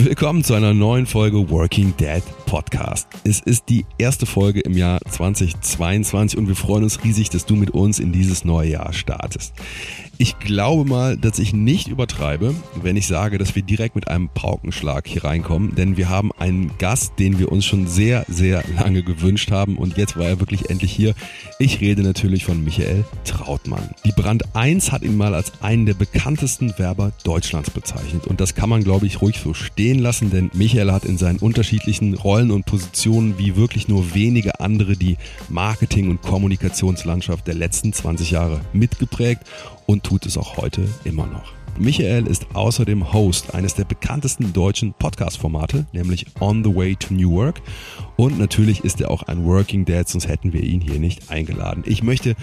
Willkommen zu einer neuen Folge Working Dad Podcast. Es ist die erste Folge im Jahr 2022 und wir freuen uns riesig, dass du mit uns in dieses neue Jahr startest. Ich glaube mal, dass ich nicht übertreibe, wenn ich sage, dass wir direkt mit einem Paukenschlag hier reinkommen, denn wir haben einen Gast, den wir uns schon sehr, sehr lange gewünscht haben. Und jetzt war er wirklich endlich hier. Ich rede natürlich von Michael Trautmann. Die Brand 1 hat ihn mal als einen der bekanntesten Werber Deutschlands bezeichnet. Und das kann man, glaube ich, ruhig so stehen lassen, denn Michael hat in seinen unterschiedlichen Rollen und Positionen wie wirklich nur wenige andere die Marketing- und Kommunikationslandschaft der letzten 20 Jahre mitgeprägt und tut es auch heute immer noch. Michael ist außerdem Host eines der bekanntesten deutschen Podcast-Formate, nämlich On the Way to New Work. Und natürlich ist er auch ein Working Dad, sonst hätten wir ihn hier nicht eingeladen. Ich möchte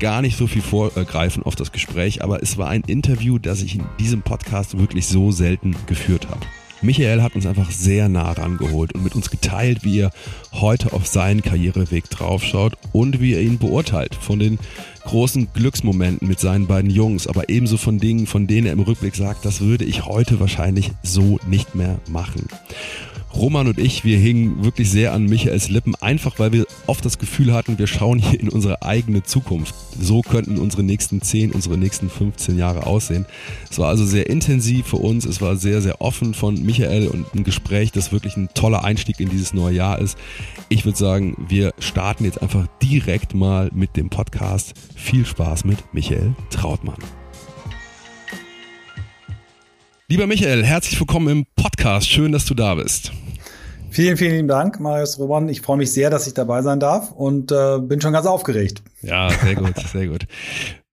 gar nicht so viel vorgreifen auf das Gespräch, aber es war ein Interview, das ich in diesem Podcast wirklich so selten geführt habe. Michael hat uns einfach sehr nah rangeholt und mit uns geteilt, wie er heute auf seinen Karriereweg draufschaut und wie er ihn beurteilt. Von den großen Glücksmomenten mit seinen beiden Jungs, aber ebenso von Dingen, von denen er im Rückblick sagt, das würde ich heute wahrscheinlich so nicht mehr machen. Roman und ich, wir hingen wirklich sehr an Michaels Lippen, einfach weil wir oft das Gefühl hatten, wir schauen hier in unsere eigene Zukunft. So könnten unsere nächsten 10, unsere nächsten 15 Jahre aussehen. Es war also sehr intensiv für uns, es war sehr, sehr offen von Michael und ein Gespräch, das wirklich ein toller Einstieg in dieses neue Jahr ist. Ich würde sagen, wir starten jetzt einfach direkt mal mit dem Podcast. Viel Spaß mit Michael Trautmann. Lieber Michael, herzlich willkommen im Podcast. Schön, dass du da bist. Vielen, vielen Dank, Marius Roman. Ich freue mich sehr, dass ich dabei sein darf und äh, bin schon ganz aufgeregt. Ja, sehr gut, sehr gut.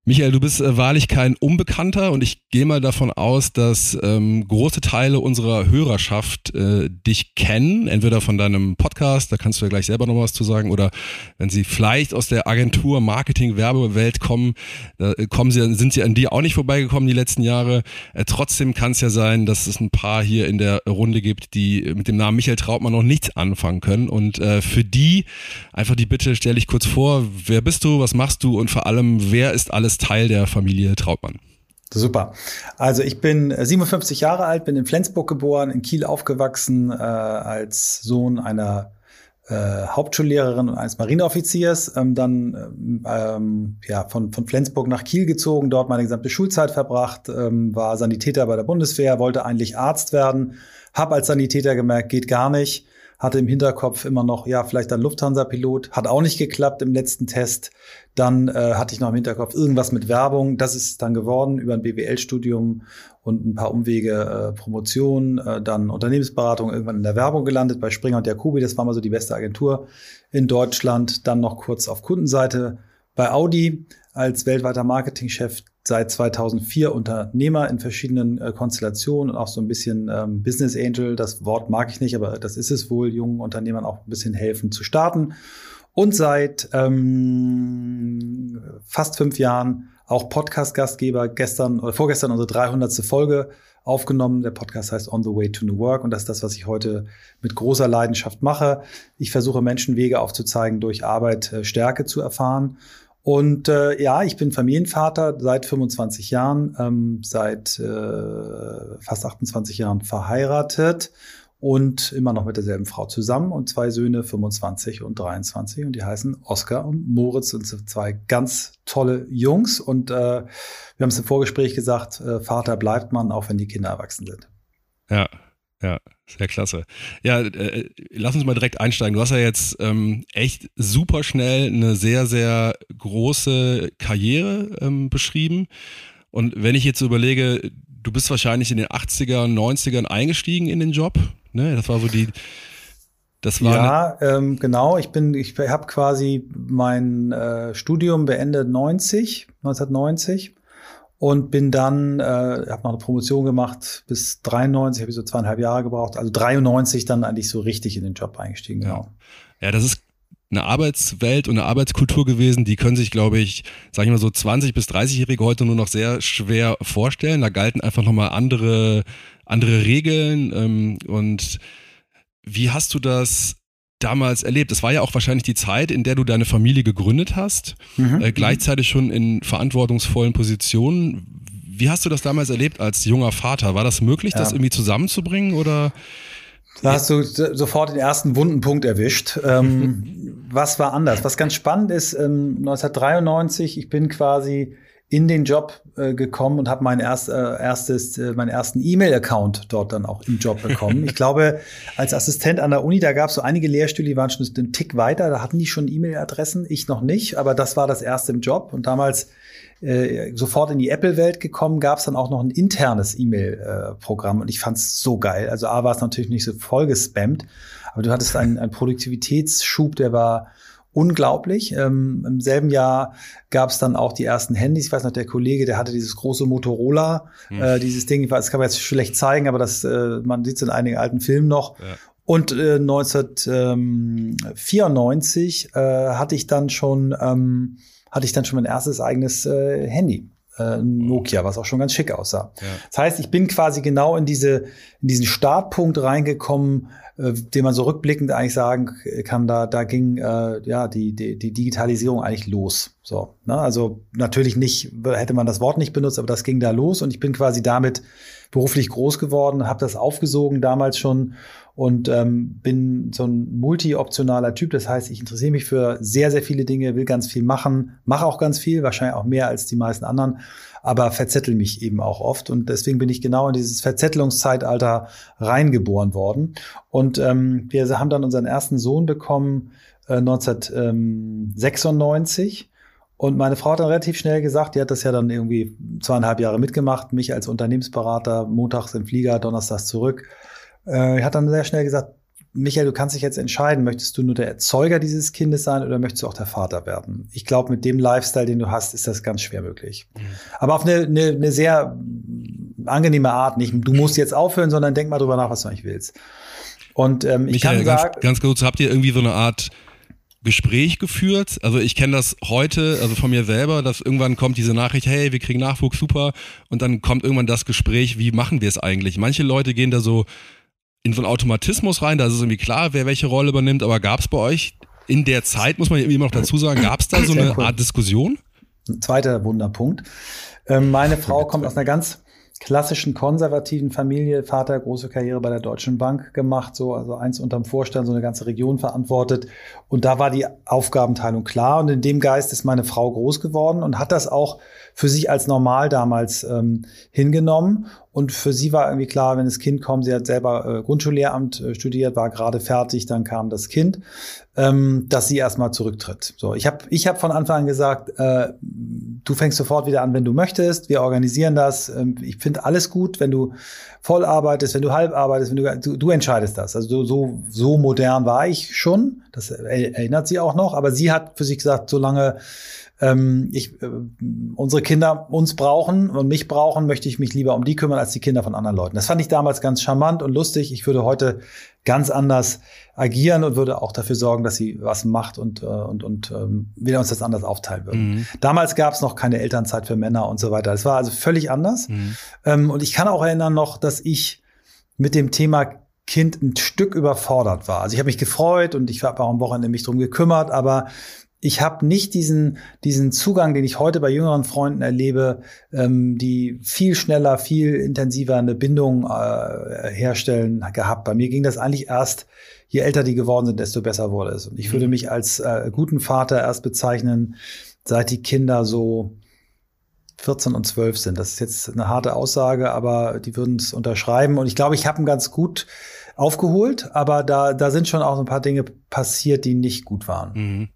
Michael, du bist äh, wahrlich kein Unbekannter und ich gehe mal davon aus, dass ähm, große Teile unserer Hörerschaft äh, dich kennen, entweder von deinem Podcast, da kannst du ja gleich selber noch was zu sagen, oder wenn sie vielleicht aus der Agentur Marketing Werbewelt kommen, äh, kommen sie, sind sie an dir auch nicht vorbeigekommen die letzten Jahre. Äh, trotzdem kann es ja sein, dass es ein paar hier in der Runde gibt, die mit dem Namen Michael Trautmann noch nichts anfangen können. Und äh, für die einfach die Bitte, stell dich kurz vor, wer bist du, was machst du? Und vor allem, wer ist alles ist Teil der Familie Trautmann. Super. Also ich bin 57 Jahre alt, bin in Flensburg geboren, in Kiel aufgewachsen, äh, als Sohn einer äh, Hauptschullehrerin und eines Marineoffiziers, ähm, dann ähm, ja, von, von Flensburg nach Kiel gezogen, dort meine gesamte Schulzeit verbracht, ähm, war Sanitäter bei der Bundeswehr, wollte eigentlich Arzt werden, habe als Sanitäter gemerkt, geht gar nicht, hatte im Hinterkopf immer noch, ja, vielleicht ein Lufthansa-Pilot, hat auch nicht geklappt im letzten Test, dann äh, hatte ich noch im Hinterkopf irgendwas mit Werbung. Das ist dann geworden über ein BWL-Studium und ein paar Umwege, äh, Promotion, äh, dann Unternehmensberatung, irgendwann in der Werbung gelandet bei Springer und Jacobi. Das war mal so die beste Agentur in Deutschland. Dann noch kurz auf Kundenseite bei Audi als weltweiter Marketingchef seit 2004 Unternehmer in verschiedenen äh, Konstellationen und auch so ein bisschen ähm, Business Angel. Das Wort mag ich nicht, aber das ist es wohl, jungen Unternehmern auch ein bisschen helfen zu starten und seit ähm, fast fünf Jahren auch Podcast-Gastgeber. Gestern oder vorgestern unsere 300. Folge aufgenommen. Der Podcast heißt On the Way to New Work und das ist das, was ich heute mit großer Leidenschaft mache. Ich versuche Menschen Wege aufzuzeigen, durch Arbeit äh, Stärke zu erfahren. Und äh, ja, ich bin Familienvater seit 25 Jahren, ähm, seit äh, fast 28 Jahren verheiratet und immer noch mit derselben Frau zusammen und zwei Söhne, 25 und 23 und die heißen Oskar und Moritz und sind zwei ganz tolle Jungs. Und äh, wir haben es im Vorgespräch gesagt, äh, Vater bleibt man, auch wenn die Kinder erwachsen sind. Ja, ja, sehr klasse. Ja, äh, lass uns mal direkt einsteigen. Du hast ja jetzt ähm, echt super schnell eine sehr, sehr große Karriere ähm, beschrieben. Und wenn ich jetzt überlege, du bist wahrscheinlich in den 80er, 90ern eingestiegen in den Job. Ne? Das war so die. Das war ja, ähm, genau. Ich bin, ich habe quasi mein äh, Studium beendet 90, 1990 und bin dann, äh, habe noch eine Promotion gemacht bis 93, habe ich so zweieinhalb Jahre gebraucht, also 93 dann eigentlich so richtig in den Job eingestiegen, genau. Ja, das ist eine Arbeitswelt und eine Arbeitskultur gewesen, die können sich, glaube ich, sage ich mal so 20 bis 30-Jährige heute nur noch sehr schwer vorstellen. Da galten einfach nochmal andere, andere Regeln ähm, und wie hast du das damals erlebt? Es war ja auch wahrscheinlich die Zeit, in der du deine Familie gegründet hast, mhm. äh, gleichzeitig schon in verantwortungsvollen Positionen. Wie hast du das damals erlebt als junger Vater? War das möglich, ja. das irgendwie zusammenzubringen oder? Da hast du sofort den ersten wunden Punkt erwischt. Ähm, was war anders? Was ganz spannend ist, ähm, 1993, ich bin quasi in den Job äh, gekommen und habe mein erst, äh, erstes, äh, meinen ersten E-Mail-Account dort dann auch im Job bekommen. ich glaube, als Assistent an der Uni, da gab es so einige Lehrstühle, die waren schon einen Tick weiter, da hatten die schon E-Mail-Adressen, ich noch nicht, aber das war das erste im Job und damals äh, sofort in die Apple-Welt gekommen, gab es dann auch noch ein internes E-Mail-Programm und ich fand es so geil. Also A war es natürlich nicht so voll gespammt, aber du hattest einen, einen Produktivitätsschub, der war unglaublich. Ähm, Im selben Jahr gab es dann auch die ersten Handys. Ich weiß noch, der Kollege, der hatte dieses große Motorola, hm. äh, dieses Ding, das kann man jetzt schlecht zeigen, aber das, äh, man sieht es in einigen alten Filmen noch. Ja. Und äh, 1994 äh, hatte ich dann schon ähm, hatte ich dann schon mein erstes eigenes äh, Handy äh, Nokia, was auch schon ganz schick aussah. Ja. Das heißt, ich bin quasi genau in diese in diesen Startpunkt reingekommen, äh, den man so rückblickend eigentlich sagen kann, da, da ging äh, ja die, die, die Digitalisierung eigentlich los. So, ne? Also natürlich nicht, hätte man das Wort nicht benutzt, aber das ging da los und ich bin quasi damit beruflich groß geworden, habe das aufgesogen damals schon und ähm, bin so ein multi-optionaler Typ. Das heißt, ich interessiere mich für sehr, sehr viele Dinge, will ganz viel machen, mache auch ganz viel, wahrscheinlich auch mehr als die meisten anderen, aber verzettel mich eben auch oft. Und deswegen bin ich genau in dieses Verzettelungszeitalter reingeboren worden. Und ähm, wir haben dann unseren ersten Sohn bekommen äh, 1996. Und meine Frau hat dann relativ schnell gesagt, die hat das ja dann irgendwie zweieinhalb Jahre mitgemacht, mich als Unternehmensberater, montags im Flieger, donnerstags zurück. Äh, hat dann sehr schnell gesagt, Michael, du kannst dich jetzt entscheiden, möchtest du nur der Erzeuger dieses Kindes sein oder möchtest du auch der Vater werden? Ich glaube, mit dem Lifestyle, den du hast, ist das ganz schwer möglich. Mhm. Aber auf eine, eine, eine sehr angenehme Art. Nicht, du musst jetzt aufhören, sondern denk mal drüber nach, was du eigentlich willst. Und ähm, ich Michael, kann sagen, ganz, ganz kurz, habt ihr irgendwie so eine Art Gespräch geführt? Also ich kenne das heute, also von mir selber, dass irgendwann kommt diese Nachricht, hey, wir kriegen Nachwuchs, super, und dann kommt irgendwann das Gespräch, wie machen wir es eigentlich? Manche Leute gehen da so in so einen Automatismus rein, da ist es irgendwie klar, wer welche Rolle übernimmt, aber gab es bei euch in der Zeit, muss man immer noch dazu sagen, gab es da so eine cool. Art Diskussion? Ein zweiter Wunderpunkt. Ähm, meine Frau kommt aus einer ganz klassischen konservativen Familie, Vater große Karriere bei der Deutschen Bank gemacht, so also eins unterm Vorstand, so eine ganze Region verantwortet und da war die Aufgabenteilung klar und in dem Geist ist meine Frau groß geworden und hat das auch für sich als normal damals ähm, hingenommen. Und für sie war irgendwie klar, wenn das Kind kommt, sie hat selber äh, Grundschullehramt äh, studiert, war gerade fertig, dann kam das Kind, ähm, dass sie erstmal zurücktritt. So, ich habe ich hab von Anfang an gesagt, äh, du fängst sofort wieder an, wenn du möchtest. Wir organisieren das. Ähm, ich finde alles gut, wenn du voll arbeitest, wenn du halb arbeitest, wenn du, du, du entscheidest das. Also so, so modern war ich schon. Das erinnert sie auch noch. Aber sie hat für sich gesagt, solange ähm, ich, äh, unsere Kinder uns brauchen und mich brauchen, möchte ich mich lieber um die kümmern als die Kinder von anderen Leuten. Das fand ich damals ganz charmant und lustig. Ich würde heute ganz anders agieren und würde auch dafür sorgen, dass sie was macht und, äh, und, und ähm, wir uns das anders aufteilen würden. Mhm. Damals gab es noch keine Elternzeit für Männer und so weiter. Es war also völlig anders. Mhm. Ähm, und ich kann auch erinnern noch, dass ich mit dem Thema Kind ein Stück überfordert war. Also ich habe mich gefreut und ich habe auch am Wochenende mich drum gekümmert, aber ich habe nicht diesen, diesen Zugang, den ich heute bei jüngeren Freunden erlebe, ähm, die viel schneller, viel intensiver eine Bindung äh, herstellen gehabt. Bei mir ging das eigentlich erst, je älter die geworden sind, desto besser wurde es. Und ich würde mhm. mich als äh, guten Vater erst bezeichnen, seit die Kinder so 14 und 12 sind. Das ist jetzt eine harte Aussage, aber die würden es unterschreiben. Und ich glaube, ich habe ein ganz gut aufgeholt, aber da, da sind schon auch ein paar Dinge passiert, die nicht gut waren. Mhm.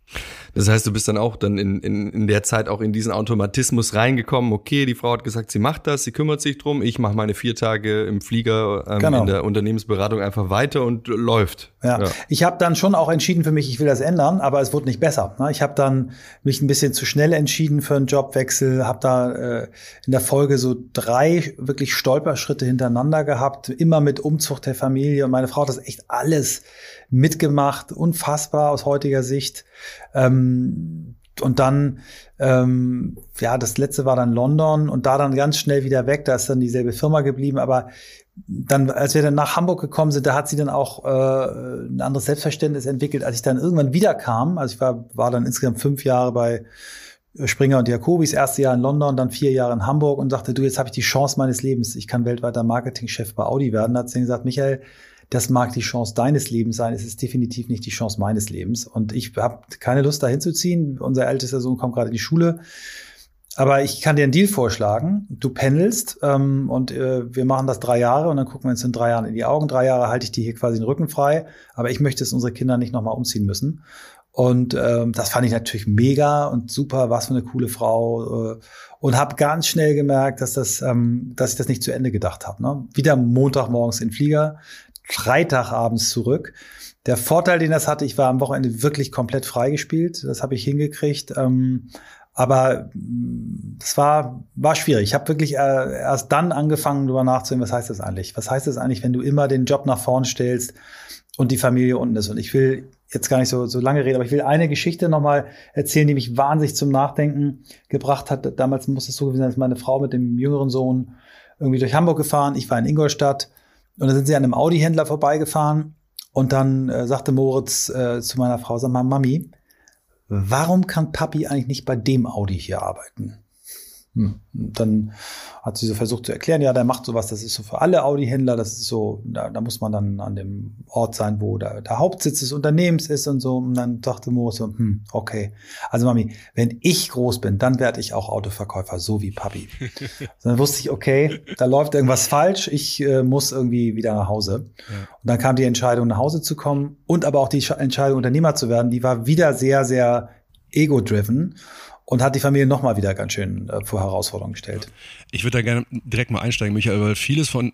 Das heißt, du bist dann auch dann in, in, in der Zeit auch in diesen Automatismus reingekommen. Okay, die Frau hat gesagt, sie macht das, sie kümmert sich drum. Ich mache meine vier Tage im Flieger ähm, genau. in der Unternehmensberatung einfach weiter und läuft. Ja, ja. ich habe dann schon auch entschieden für mich, ich will das ändern, aber es wurde nicht besser. Ne? Ich habe dann mich ein bisschen zu schnell entschieden für einen Jobwechsel, habe da äh, in der Folge so drei wirklich Stolperschritte hintereinander gehabt, immer mit Umzug der Familie. Und meine Frau hat das echt alles mitgemacht, unfassbar aus heutiger Sicht. Ähm, und dann, ähm, ja, das letzte war dann London und da dann ganz schnell wieder weg. Da ist dann dieselbe Firma geblieben. Aber dann, als wir dann nach Hamburg gekommen sind, da hat sie dann auch äh, ein anderes Selbstverständnis entwickelt. Als ich dann irgendwann wiederkam, also ich war, war dann insgesamt fünf Jahre bei Springer und Jacobis, erste Jahr in London, dann vier Jahre in Hamburg und sagte, du, jetzt habe ich die Chance meines Lebens, ich kann weltweiter Marketingchef bei Audi werden. Da hat sie gesagt, Michael, das mag die Chance deines Lebens sein, es ist definitiv nicht die Chance meines Lebens. Und ich habe keine Lust, dahin zu ziehen. Unser ältester Sohn kommt gerade in die Schule. Aber ich kann dir einen Deal vorschlagen. Du pendelst ähm, und äh, wir machen das drei Jahre und dann gucken wir uns in drei Jahren in die Augen. Drei Jahre halte ich dir hier quasi den Rücken frei. Aber ich möchte, dass unsere Kinder nicht nochmal umziehen müssen. Und ähm, das fand ich natürlich mega und super, was für eine coole Frau. Äh, und habe ganz schnell gemerkt, dass das, ähm, dass ich das nicht zu Ende gedacht habe. Ne? Wieder Montagmorgens in Flieger, Freitagabends zurück. Der Vorteil, den das hatte, ich war am Wochenende wirklich komplett freigespielt. Das habe ich hingekriegt. Ähm, aber es war, war schwierig. Ich habe wirklich äh, erst dann angefangen, darüber nachzudenken, was heißt das eigentlich? Was heißt das eigentlich, wenn du immer den Job nach vorn stellst und die Familie unten ist? Und ich will jetzt gar nicht so, so lange reden, aber ich will eine Geschichte nochmal erzählen, die mich wahnsinnig zum Nachdenken gebracht hat. Damals muss es so gewesen sein, dass meine Frau mit dem jüngeren Sohn irgendwie durch Hamburg gefahren. Ich war in Ingolstadt und dann sind sie an einem Audi-Händler vorbeigefahren und dann äh, sagte Moritz äh, zu meiner Frau, sag mal, Mami, warum kann Papi eigentlich nicht bei dem Audi hier arbeiten? Hm. Dann hat sie so versucht zu erklären, ja, der macht sowas, das ist so für alle Audi-Händler, das ist so, da, da, muss man dann an dem Ort sein, wo der, der Hauptsitz des Unternehmens ist und so. Und dann dachte Moritz so, hm, okay. Also Mami, wenn ich groß bin, dann werde ich auch Autoverkäufer, so wie Papi. dann wusste ich, okay, da läuft irgendwas falsch, ich äh, muss irgendwie wieder nach Hause. Ja. Und dann kam die Entscheidung, nach Hause zu kommen und aber auch die Entscheidung, Unternehmer zu werden, die war wieder sehr, sehr ego-driven und hat die Familie nochmal wieder ganz schön äh, vor Herausforderungen gestellt. Ich würde da gerne direkt mal einsteigen, Michael, weil vieles von,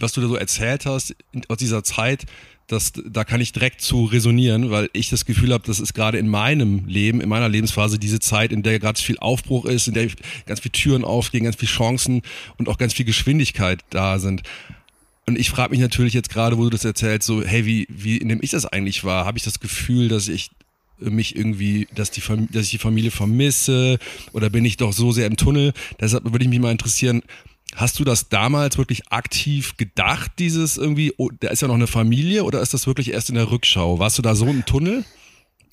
was du da so erzählt hast aus dieser Zeit, das, da kann ich direkt zu resonieren, weil ich das Gefühl habe, das ist gerade in meinem Leben, in meiner Lebensphase diese Zeit, in der ganz viel Aufbruch ist, in der ganz viele Türen aufgehen, ganz viele Chancen und auch ganz viel Geschwindigkeit da sind. Und ich frage mich natürlich jetzt gerade, wo du das erzählst, so, hey, wie, wie nehme ich das eigentlich wahr? Habe ich das Gefühl, dass ich mich irgendwie, dass, die, dass ich die Familie vermisse oder bin ich doch so sehr im Tunnel? Deshalb würde ich mich mal interessieren, Hast du das damals wirklich aktiv gedacht, dieses irgendwie, oh, da ist ja noch eine Familie oder ist das wirklich erst in der Rückschau? Warst du da so im Tunnel?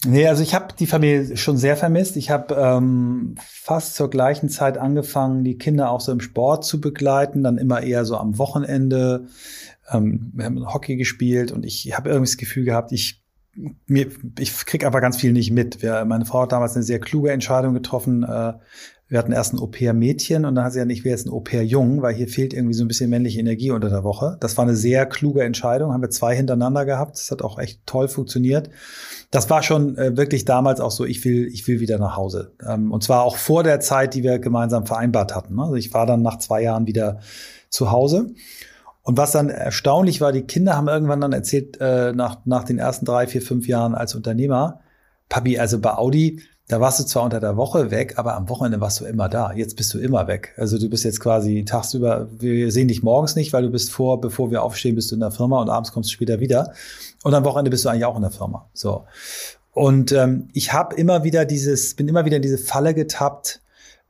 Nee, also ich habe die Familie schon sehr vermisst. Ich habe ähm, fast zur gleichen Zeit angefangen, die Kinder auch so im Sport zu begleiten, dann immer eher so am Wochenende. Ähm, wir haben Hockey gespielt und ich habe irgendwie das Gefühl gehabt, ich mir, ich krieg aber ganz viel nicht mit. Wir, meine Frau hat damals eine sehr kluge Entscheidung getroffen. Äh, wir hatten erst ein Au-pair-Mädchen und dann hat sie ja nicht, wer jetzt ein Au-pair-Jung, weil hier fehlt irgendwie so ein bisschen männliche Energie unter der Woche. Das war eine sehr kluge Entscheidung, haben wir zwei hintereinander gehabt. Das hat auch echt toll funktioniert. Das war schon äh, wirklich damals auch so, ich will, ich will wieder nach Hause. Ähm, und zwar auch vor der Zeit, die wir gemeinsam vereinbart hatten. Also ich war dann nach zwei Jahren wieder zu Hause. Und was dann erstaunlich war, die Kinder haben irgendwann dann erzählt, äh, nach, nach den ersten drei, vier, fünf Jahren als Unternehmer, Papi, also bei Audi, da warst du zwar unter der Woche weg, aber am Wochenende warst du immer da. Jetzt bist du immer weg. Also du bist jetzt quasi tagsüber, wir sehen dich morgens nicht, weil du bist vor, bevor wir aufstehen, bist du in der Firma und abends kommst du später wieder. Und am Wochenende bist du eigentlich auch in der Firma. So. Und ähm, ich habe immer wieder dieses, bin immer wieder in diese Falle getappt,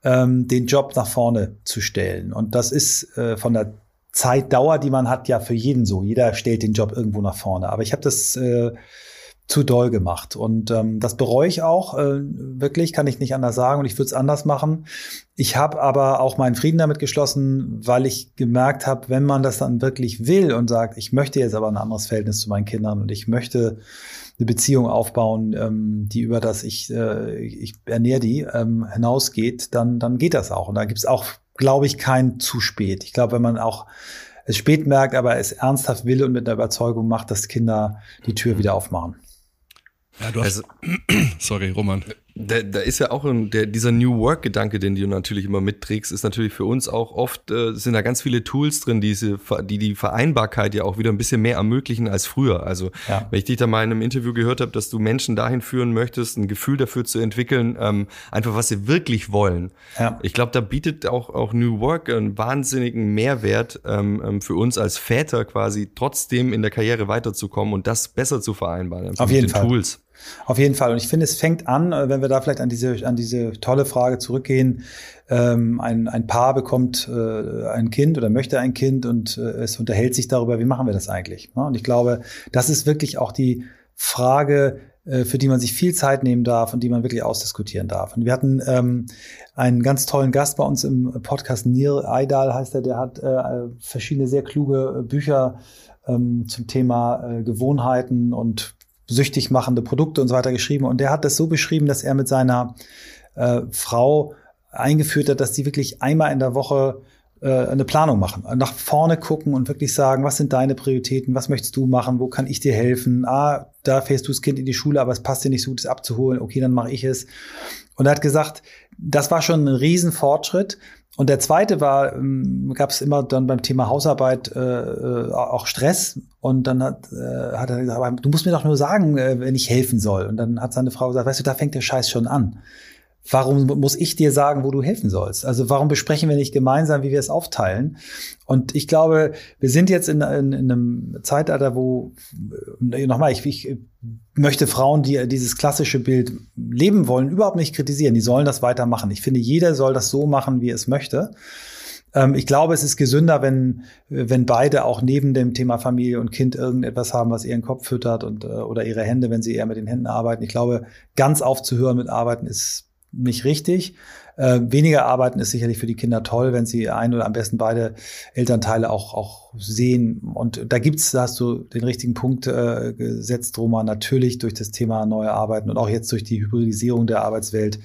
ähm, den Job nach vorne zu stellen. Und das ist äh, von der Zeitdauer, die man hat, ja für jeden so. Jeder stellt den Job irgendwo nach vorne. Aber ich habe das äh, zu doll gemacht. Und ähm, das bereue ich auch. Äh, wirklich, kann ich nicht anders sagen. Und ich würde es anders machen. Ich habe aber auch meinen Frieden damit geschlossen, weil ich gemerkt habe, wenn man das dann wirklich will und sagt, ich möchte jetzt aber ein anderes Verhältnis zu meinen Kindern und ich möchte eine Beziehung aufbauen, ähm, die über das ich, äh, ich ernähre die ähm, hinausgeht, dann, dann geht das auch. Und da gibt es auch glaube ich, kein zu spät. Ich glaube, wenn man auch es spät merkt, aber es ernsthaft will und mit der Überzeugung macht, dass Kinder die Tür wieder aufmachen. Ja, du hast, also, sorry, Roman. Da, da ist ja auch ein, der, dieser New Work-Gedanke, den du natürlich immer mitträgst, ist natürlich für uns auch oft, äh, sind da ganz viele Tools drin, diese, die die Vereinbarkeit ja auch wieder ein bisschen mehr ermöglichen als früher. Also ja. wenn ich dich da mal in einem Interview gehört habe, dass du Menschen dahin führen möchtest, ein Gefühl dafür zu entwickeln, ähm, einfach was sie wirklich wollen. Ja. Ich glaube, da bietet auch, auch New Work einen wahnsinnigen Mehrwert ähm, ähm, für uns als Väter quasi, trotzdem in der Karriere weiterzukommen und das besser zu vereinbaren. Auf jeden Fall. Tools. Auf jeden Fall. Und ich finde, es fängt an, äh, wenn wir da vielleicht an diese, an diese tolle Frage zurückgehen. Ähm, ein, ein Paar bekommt äh, ein Kind oder möchte ein Kind und äh, es unterhält sich darüber, wie machen wir das eigentlich? Ne? Und ich glaube, das ist wirklich auch die Frage, äh, für die man sich viel Zeit nehmen darf und die man wirklich ausdiskutieren darf. Und wir hatten ähm, einen ganz tollen Gast bei uns im Podcast, Neil Eidal heißt er, der hat äh, verschiedene sehr kluge Bücher ähm, zum Thema Gewohnheiten und süchtig machende Produkte und so weiter geschrieben. Und der hat das so beschrieben, dass er mit seiner äh, Frau eingeführt hat, dass die wirklich einmal in der Woche äh, eine Planung machen, nach vorne gucken und wirklich sagen, was sind deine Prioritäten, was möchtest du machen, wo kann ich dir helfen? Ah, da fährst du das Kind in die Schule, aber es passt dir nicht so gut, es abzuholen. Okay, dann mache ich es. Und er hat gesagt, das war schon ein Riesenfortschritt. Und der zweite war, ähm, gab es immer dann beim Thema Hausarbeit äh, äh, auch Stress. Und dann hat, äh, hat er gesagt, du musst mir doch nur sagen, äh, wenn ich helfen soll. Und dann hat seine Frau gesagt, weißt du, da fängt der Scheiß schon an. Warum muss ich dir sagen, wo du helfen sollst? Also warum besprechen wir nicht gemeinsam, wie wir es aufteilen? Und ich glaube, wir sind jetzt in, in, in einem Zeitalter, wo, äh, nochmal, ich, ich möchte Frauen, die dieses klassische Bild leben wollen, überhaupt nicht kritisieren. Die sollen das weitermachen. Ich finde, jeder soll das so machen, wie er es möchte. Ähm, ich glaube, es ist gesünder, wenn, wenn beide auch neben dem Thema Familie und Kind irgendetwas haben, was ihren Kopf füttert und, äh, oder ihre Hände, wenn sie eher mit den Händen arbeiten. Ich glaube, ganz aufzuhören mit Arbeiten ist nicht richtig. Äh, weniger arbeiten ist sicherlich für die Kinder toll, wenn sie ein oder am besten beide Elternteile auch, auch sehen. Und da gibt's, da hast du den richtigen Punkt äh, gesetzt, Roma, natürlich durch das Thema neue Arbeiten und auch jetzt durch die Hybridisierung der Arbeitswelt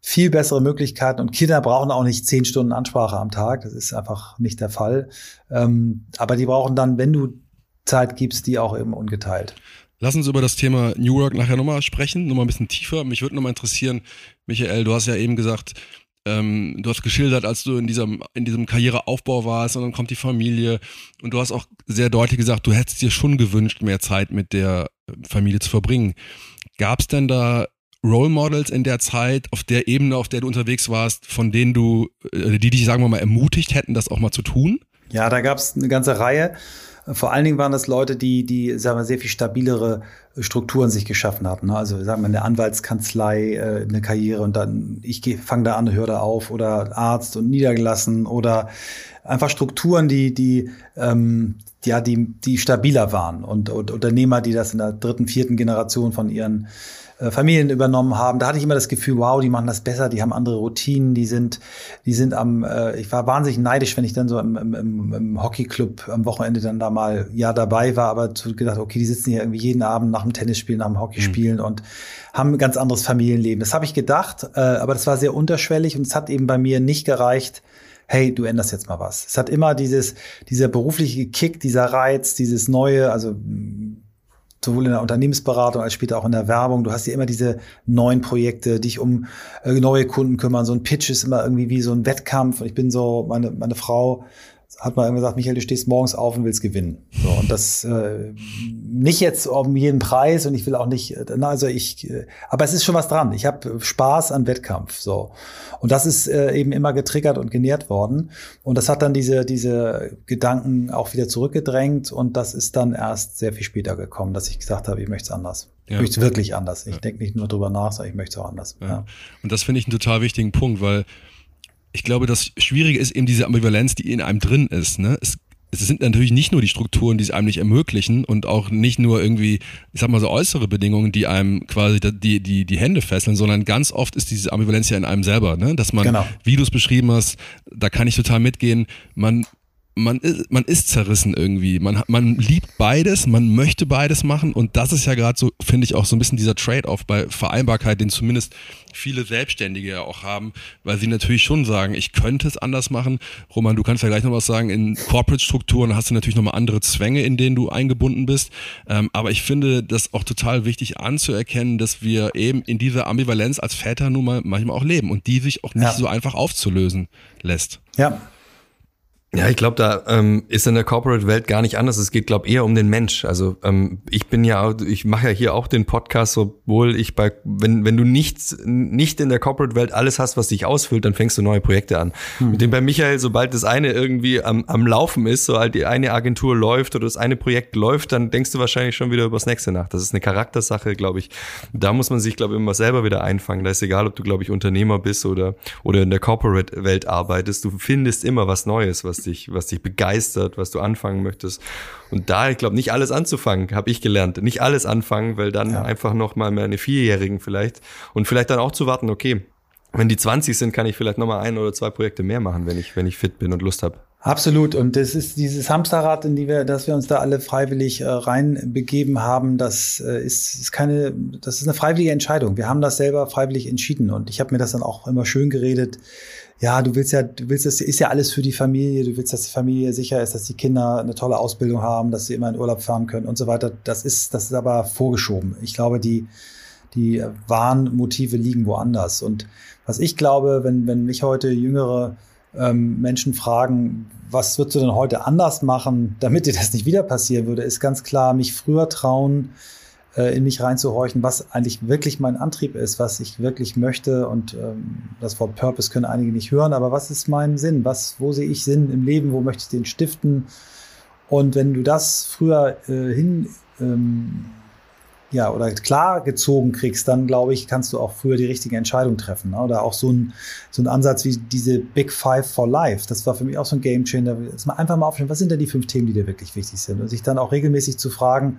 viel bessere Möglichkeiten. Und Kinder brauchen auch nicht zehn Stunden Ansprache am Tag. Das ist einfach nicht der Fall. Ähm, aber die brauchen dann, wenn du Zeit gibst, die auch eben ungeteilt. Lass uns über das Thema New Work nachher nochmal sprechen, nochmal ein bisschen tiefer. Mich würde nochmal interessieren, Michael, du hast ja eben gesagt, ähm, du hast geschildert, als du in diesem, in diesem Karriereaufbau warst und dann kommt die Familie und du hast auch sehr deutlich gesagt, du hättest dir schon gewünscht, mehr Zeit mit der Familie zu verbringen. Gab es denn da Role Models in der Zeit, auf der Ebene, auf der du unterwegs warst, von denen du, äh, die dich, sagen wir mal, ermutigt hätten, das auch mal zu tun? Ja, da gab es eine ganze Reihe. Vor allen Dingen waren das Leute, die, die sagen wir, sehr viel stabilere Strukturen sich geschaffen hatten. Ne? Also sagen wir eine Anwaltskanzlei, äh, eine Karriere und dann ich fange da an, höre da auf oder Arzt und niedergelassen oder einfach Strukturen, die, die ähm, ja, die, die stabiler waren und, und Unternehmer, die das in der dritten, vierten Generation von ihren Familien übernommen haben. Da hatte ich immer das Gefühl, wow, die machen das besser, die haben andere Routinen, die sind, die sind am, äh, ich war wahnsinnig neidisch, wenn ich dann so im, im, im Hockeyclub am Wochenende dann da mal ja dabei war, aber so gedacht, okay, die sitzen hier irgendwie jeden Abend nach dem Tennisspielen, nach dem Hockeyspielen mhm. und haben ein ganz anderes Familienleben. Das habe ich gedacht, äh, aber das war sehr unterschwellig und es hat eben bei mir nicht gereicht, hey, du änderst jetzt mal was. Es hat immer dieses, dieser berufliche Kick, dieser Reiz, dieses neue, also sowohl in der Unternehmensberatung als später auch in der Werbung. Du hast ja immer diese neuen Projekte, dich um äh, neue Kunden kümmern. So ein Pitch ist immer irgendwie wie so ein Wettkampf. Ich bin so, meine, meine Frau hat man immer gesagt, Michael, du stehst morgens auf und willst gewinnen. So, und das äh, nicht jetzt um jeden Preis und ich will auch nicht, äh, also ich, äh, aber es ist schon was dran. Ich habe Spaß an Wettkampf. So. Und das ist äh, eben immer getriggert und genährt worden. Und das hat dann diese, diese Gedanken auch wieder zurückgedrängt und das ist dann erst sehr viel später gekommen, dass ich gesagt habe, ich möchte es anders. Ja. Ich möchte es wirklich anders. Ich ja. denke nicht nur drüber nach, sondern ich möchte es auch anders. Ja. Und das finde ich einen total wichtigen Punkt, weil ich glaube, das Schwierige ist eben diese Ambivalenz, die in einem drin ist. Ne? Es, es sind natürlich nicht nur die Strukturen, die es einem nicht ermöglichen und auch nicht nur irgendwie, ich sag mal so äußere Bedingungen, die einem quasi die, die, die Hände fesseln, sondern ganz oft ist diese Ambivalenz ja in einem selber, ne? dass man, genau. wie du es beschrieben hast, da kann ich total mitgehen, man man ist, man ist zerrissen irgendwie. Man, man liebt beides, man möchte beides machen und das ist ja gerade so, finde ich, auch so ein bisschen dieser Trade-off bei Vereinbarkeit, den zumindest viele Selbstständige ja auch haben, weil sie natürlich schon sagen, ich könnte es anders machen. Roman, du kannst ja gleich noch was sagen, in Corporate-Strukturen hast du natürlich nochmal andere Zwänge, in denen du eingebunden bist. Ähm, aber ich finde das auch total wichtig anzuerkennen, dass wir eben in dieser Ambivalenz als Väter nun mal manchmal auch leben und die sich auch nicht ja. so einfach aufzulösen lässt. Ja, ja, ich glaube, da ähm, ist in der Corporate-Welt gar nicht anders. Es geht, glaube eher um den Mensch. Also ähm, ich bin ja, ich mache ja hier auch den Podcast, obwohl ich bei, wenn wenn du nichts, nicht in der Corporate-Welt alles hast, was dich ausfüllt, dann fängst du neue Projekte an. Hm. Mit dem bei Michael, sobald das eine irgendwie am, am Laufen ist, so halt die eine Agentur läuft oder das eine Projekt läuft, dann denkst du wahrscheinlich schon wieder übers nächste nach. Das ist eine Charaktersache, glaube ich. Da muss man sich, glaube ich, immer selber wieder einfangen. Da ist egal, ob du, glaube ich, Unternehmer bist oder oder in der Corporate-Welt arbeitest. Du findest immer was Neues, was dich, was dich begeistert, was du anfangen möchtest. Und da, ich glaube, nicht alles anzufangen, habe ich gelernt. Nicht alles anfangen, weil dann ja. einfach noch mal meine Vierjährigen vielleicht und vielleicht dann auch zu warten, okay, wenn die 20 sind, kann ich vielleicht noch mal ein oder zwei Projekte mehr machen, wenn ich, wenn ich fit bin und Lust habe. Absolut. Und das ist dieses Hamsterrad, in die wir, dass wir uns da alle freiwillig äh, reinbegeben haben, das äh, ist, ist keine, das ist eine freiwillige Entscheidung. Wir haben das selber freiwillig entschieden. Und ich habe mir das dann auch immer schön geredet ja, du willst ja, du willst, das ist ja alles für die Familie, du willst, dass die Familie sicher ist, dass die Kinder eine tolle Ausbildung haben, dass sie immer in Urlaub fahren können und so weiter. Das ist, das ist aber vorgeschoben. Ich glaube, die, die wahren Motive liegen woanders. Und was ich glaube, wenn, wenn mich heute jüngere ähm, Menschen fragen, was würdest du denn heute anders machen, damit dir das nicht wieder passieren würde, ist ganz klar, mich früher trauen, äh, in mich reinzuhorchen, was eigentlich wirklich mein Antrieb ist, was ich wirklich möchte. Und ähm, das Wort Purpose können einige nicht hören, aber was ist mein Sinn? Was, wo sehe ich Sinn im Leben? Wo möchte ich den stiften? Und wenn du das früher äh, hin ähm, ja, oder klar gezogen kriegst, dann glaube ich, kannst du auch früher die richtige Entscheidung treffen. Ne? Oder auch so ein, so ein Ansatz wie diese Big Five for Life. Das war für mich auch so ein Game Changer. Dass man einfach mal aufstellen, was sind denn die fünf Themen, die dir wirklich wichtig sind? Und sich dann auch regelmäßig zu fragen,